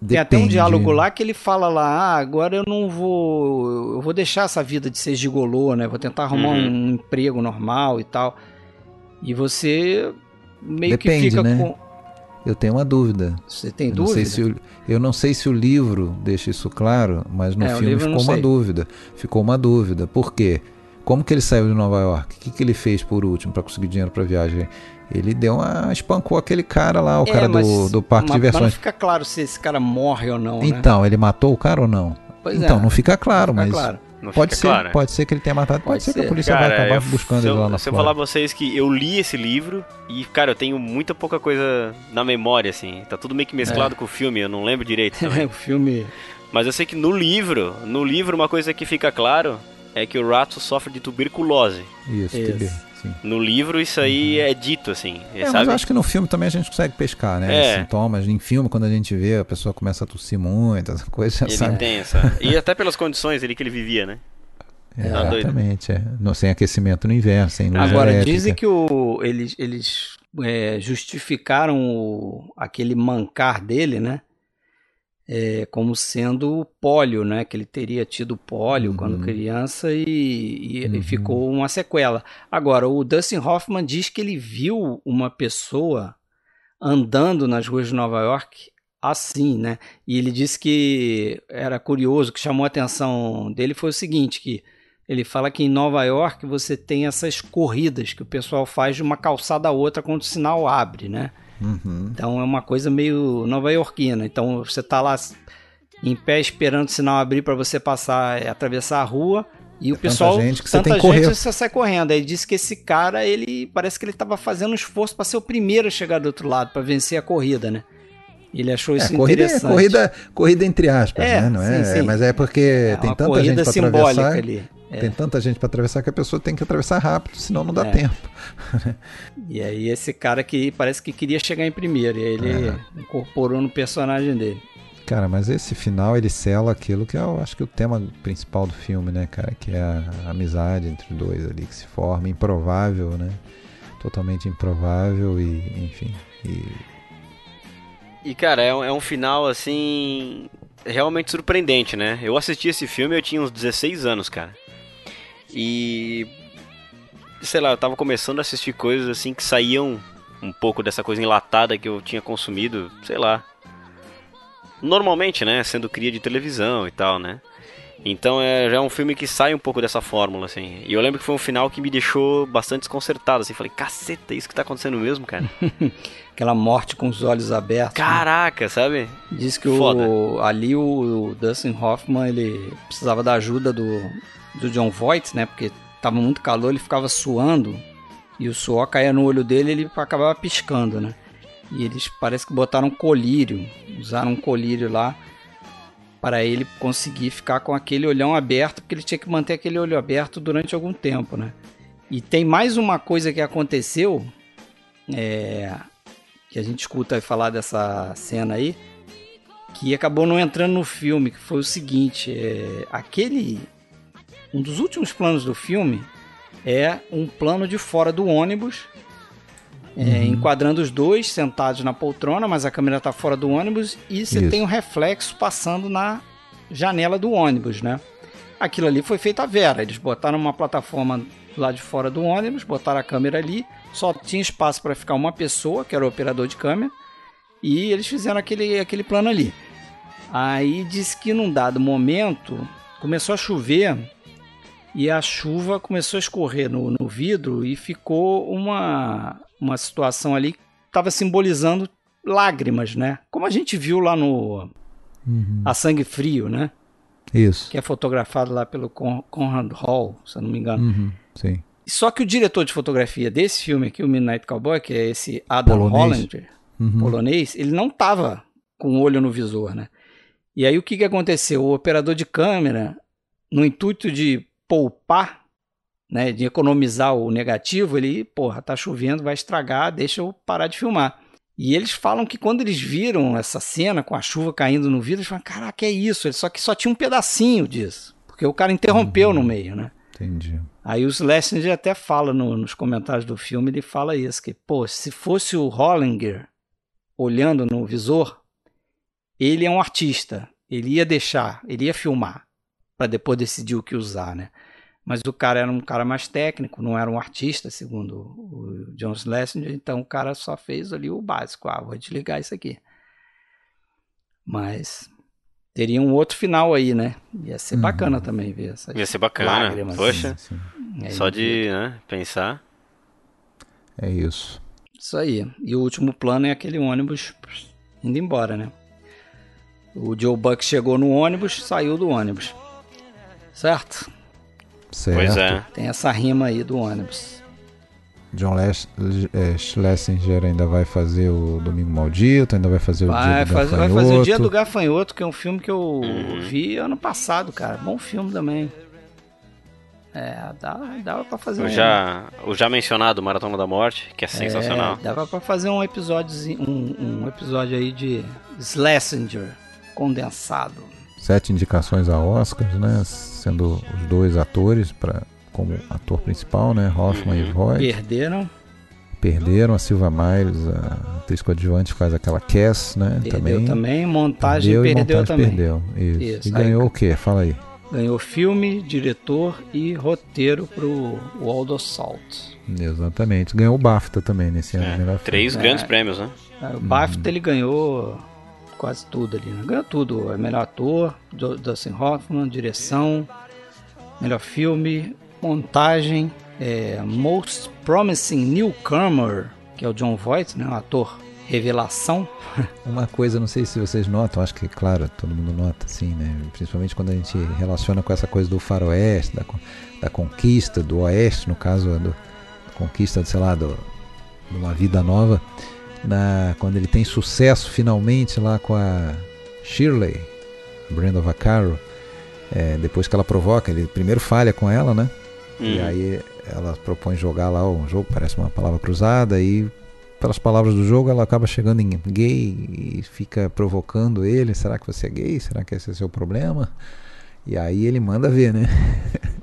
Depende. tem até um diálogo lá que ele fala lá, ah, agora eu não vou, eu vou deixar essa vida de ser gigolô, né? Vou tentar arrumar uhum. um emprego normal e tal. E você meio Depende, que fica né? com eu tenho uma dúvida. Você tem eu dúvida? Não sei se o, eu não sei se o livro deixa isso claro, mas no é, filme ficou uma dúvida. Ficou uma dúvida. Por quê? Como que ele saiu de Nova York? O que, que ele fez por último para conseguir dinheiro para viagem? Ele deu uma. espancou aquele cara lá, o é, cara do, do parque de diversões. Mas não fica claro se esse cara morre ou não. Né? Então, né? ele matou o cara ou não? Pois então, é. não fica claro, não fica mas. Claro. Não pode ser, claro. pode ser que ele tenha matado, pode, pode ser, ser, que a polícia cara, vai acabar eu, buscando ele lá na Se eu falar pra vocês que eu li esse livro e, cara, eu tenho muita pouca coisa na memória, assim. Tá tudo meio que mesclado é. com o filme, eu não lembro direito É, o filme... Mas eu sei que no livro, no livro uma coisa que fica claro é que o rato sofre de tuberculose. Isso, Isso. Sim. No livro isso aí uhum. é dito, assim. É, sabe? mas eu acho que no filme também a gente consegue pescar, né? É. Sintomas. Em filme, quando a gente vê, a pessoa começa a tossir muito, essa coisa ele sabe. Tem essa. E até pelas condições ali que ele vivia, né? É, tá exatamente, é. No, sem aquecimento no inverno, sem luz Agora, elétrica. dizem que o, eles, eles é, justificaram o, aquele mancar dele, né? É, como sendo pólio, né? Que ele teria tido pólio uhum. quando criança e, e, uhum. e, ficou uma sequela. Agora, o Dustin Hoffman diz que ele viu uma pessoa andando nas ruas de Nova York assim, né? E ele disse que era curioso, que chamou a atenção dele foi o seguinte, que ele fala que em Nova York você tem essas corridas que o pessoal faz de uma calçada a outra quando o sinal abre, né? Uhum. Então é uma coisa meio nova-iorquina. Então você tá lá em pé esperando o sinal abrir para você passar, é, atravessar a rua. E é o pessoal, gente que você tanta tem gente você sai correndo. Aí disse que esse cara, ele parece que ele estava fazendo um esforço para ser o primeiro a chegar do outro lado, para vencer a corrida, né? Ele achou isso é, corrida, interessante. Corrida, corrida entre aspas, é, né? Não é? Sim, sim. Mas é porque é tem tanta gente para atravessar. Ali. É. Tem tanta gente para atravessar que a pessoa tem que atravessar rápido, senão não dá é. tempo. e aí esse cara que parece que queria chegar em primeiro, e aí ele é. incorporou no personagem dele. Cara, mas esse final ele sela aquilo que é, eu acho que o tema principal do filme, né, cara? Que é a amizade entre os dois ali que se forma, improvável, né? Totalmente improvável e, enfim. E, e cara, é um, é um final assim realmente surpreendente, né? Eu assisti esse filme eu tinha uns 16 anos, cara. E sei lá, eu tava começando a assistir coisas assim que saíam um pouco dessa coisa enlatada que eu tinha consumido, sei lá. Normalmente, né, sendo cria de televisão e tal, né? Então é já é um filme que sai um pouco dessa fórmula, assim. E eu lembro que foi um final que me deixou bastante desconcertado, assim. Falei, caceta, é isso que tá acontecendo mesmo, cara? Aquela morte com os olhos abertos. né? Caraca, sabe? Diz que o, ali o, Dustin Hoffman ele precisava da ajuda do, do John Voight, né? Porque tava muito calor, ele ficava suando e o suor caía no olho dele e ele acabava piscando, né? E eles parece que botaram um colírio, usaram um colírio lá para ele conseguir ficar com aquele olhão aberto, porque ele tinha que manter aquele olho aberto durante algum tempo, né? E tem mais uma coisa que aconteceu, é, que a gente escuta falar dessa cena aí, que acabou não entrando no filme, que foi o seguinte, é, aquele um dos últimos planos do filme é um plano de fora do ônibus, é, enquadrando os dois sentados na poltrona, mas a câmera está fora do ônibus e você Isso. tem um reflexo passando na janela do ônibus, né? Aquilo ali foi feito à vera. Eles botaram uma plataforma lá de fora do ônibus, botaram a câmera ali, só tinha espaço para ficar uma pessoa, que era o operador de câmera, e eles fizeram aquele, aquele plano ali. Aí disse que num dado momento começou a chover e a chuva começou a escorrer no, no vidro e ficou uma, uma situação ali que estava simbolizando lágrimas, né? Como a gente viu lá no A Sangue Frio, né? Isso. Que é fotografado lá pelo Con- Conrad Hall, se eu não me engano. Uhum, sim. Só que o diretor de fotografia desse filme aqui, o Midnight Cowboy, que é esse Adam Polonês. Hollander, Uhum. polonês, ele não tava com o olho no visor, né? E aí o que, que aconteceu? O operador de câmera, no intuito de poupar, né, de economizar o negativo, ele, porra, tá chovendo, vai estragar, deixa eu parar de filmar. E eles falam que quando eles viram essa cena com a chuva caindo no vidro, eles falam, caraca, é isso, só que só tinha um pedacinho disso, porque o cara interrompeu no meio, né? Entendi. Aí o Schlesinger até fala no- nos comentários do filme, ele fala isso, que, pô, se fosse o Hollinger olhando no visor, ele é um artista, ele ia deixar, ele ia filmar, para depois decidir o que usar, né? Mas o cara era um cara mais técnico, não era um artista, segundo o John Schlesinger, então o cara só fez ali o básico, ah, vou desligar isso aqui. Mas teria um outro final aí, né? Ia ser bacana também ver essas Ia ser bacana. lágrimas. Poxa, aí. só de né, pensar. é isso. Isso aí. E o último plano é aquele ônibus indo embora, né? O Joe Buck chegou no ônibus, saiu do ônibus. Certo? Certo. Pois é. Tem essa rima aí do ônibus. John Les- eh, Schlesinger ainda vai fazer o Domingo Maldito, ainda vai fazer o Vai Dia do fazer, vai fazer o Dia do Gafanhoto. Gafanhoto, que é um filme que eu Uhum. vi ano passado, cara. Bom filme também. É, dá, dava pra fazer O um. já, o já mencionado Maratona da Morte, que é sensacional. É, dava pra fazer um episódio, um, um episódio aí de Schlesinger condensado. Sete indicações a Oscars, né? Sendo os dois atores pra, como ator principal, né? Hoffman Uhum. e Voight. Perderam, Perderam a Silva Miles, a atriz coadjuvante que faz aquela Cass, né? perdeu também, montagem Perdeu, perdeu, e montagem também. perdeu. Isso. Isso, E aí- ganhou o quê? Fala aí. Ganhou filme, diretor e roteiro pro Waldo Salt. Exatamente. Ganhou o BAFTA também nesse ano. É, três filme. grandes prêmios, né? O BAFTA ele ganhou quase tudo ali, né? Ganhou tudo. É melhor ator, Dustin Hoffman, direção, melhor filme, montagem, é, Most Promising Newcomer, que é o John Voight, né? Um ator revelação. Uma coisa, não sei se vocês notam, acho que, claro, todo mundo nota, assim, né? Principalmente quando a gente relaciona com essa coisa do faroeste, da, da conquista, do oeste, no caso, do, da conquista, sei lá, de uma vida nova, na, quando ele tem sucesso finalmente lá com a Shirley, Brenda Vaccaro, é, depois que ela provoca, ele primeiro falha com ela, né? E Uhum. aí ela propõe jogar lá um jogo, parece uma palavra cruzada, e pelas palavras do jogo ela acaba chegando em gay e fica provocando ele. Será que você é gay? Será que esse é seu problema? E aí ele manda ver, né?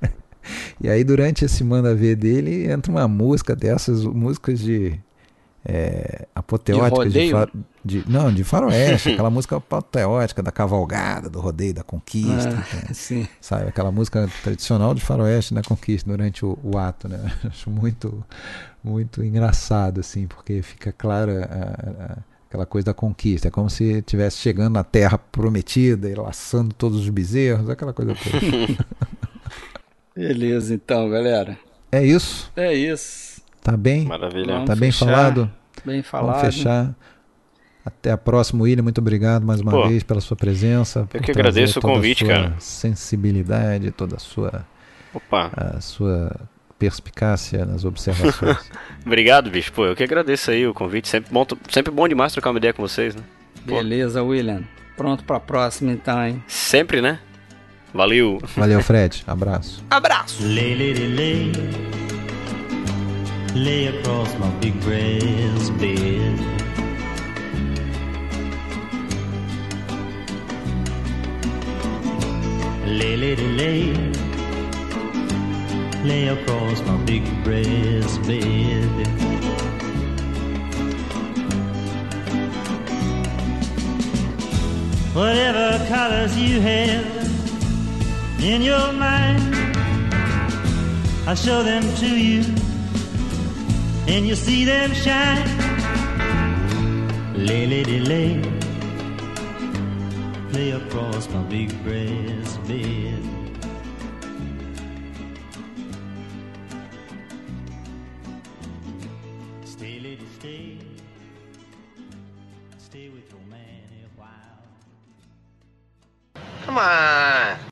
e aí durante esse manda ver dele entra uma música dessas músicas de é, apoteótica de, fa- de- não, de faroeste, aquela música apoteótica da cavalgada, do rodeio, da conquista, Ah, né? sabe? Aquela música tradicional de faroeste na conquista durante o, o ato, né? Acho muito, muito engraçado, assim, porque fica clara a- a- aquela coisa da conquista. É como se estivesse chegando na terra prometida e laçando todos os bezerros, aquela coisa toda. Beleza, então, galera. é isso? É isso. Tá bem? Maravilha. Vamos Tá bem fechar. falado? Bem falado. Vamos fechar. Até a próxima, William. Muito obrigado mais uma Pô, vez pela sua presença. por que agradeço o toda a convite, sua cara. Sensibilidade, toda a sua, Opa, a sua perspicácia nas observações. obrigado, bicho. Pô, eu que agradeço aí o convite. Sempre bom, sempre bom demais trocar uma ideia com vocês, né? Pô. Beleza, William. Pronto pra próxima, então, hein? Sempre, né? Valeu. Valeu, Fred. Abraço. Abraço! Lay across my big brass bed. Lay, lady, lay. Lay across my big brass bed. Whatever colors you have in your mind. I'll show them to you, and you'll see them shine. Lay, lady, lay, lay across my big brass bed. Stay, lady, stay, stay with your man a while. Come on.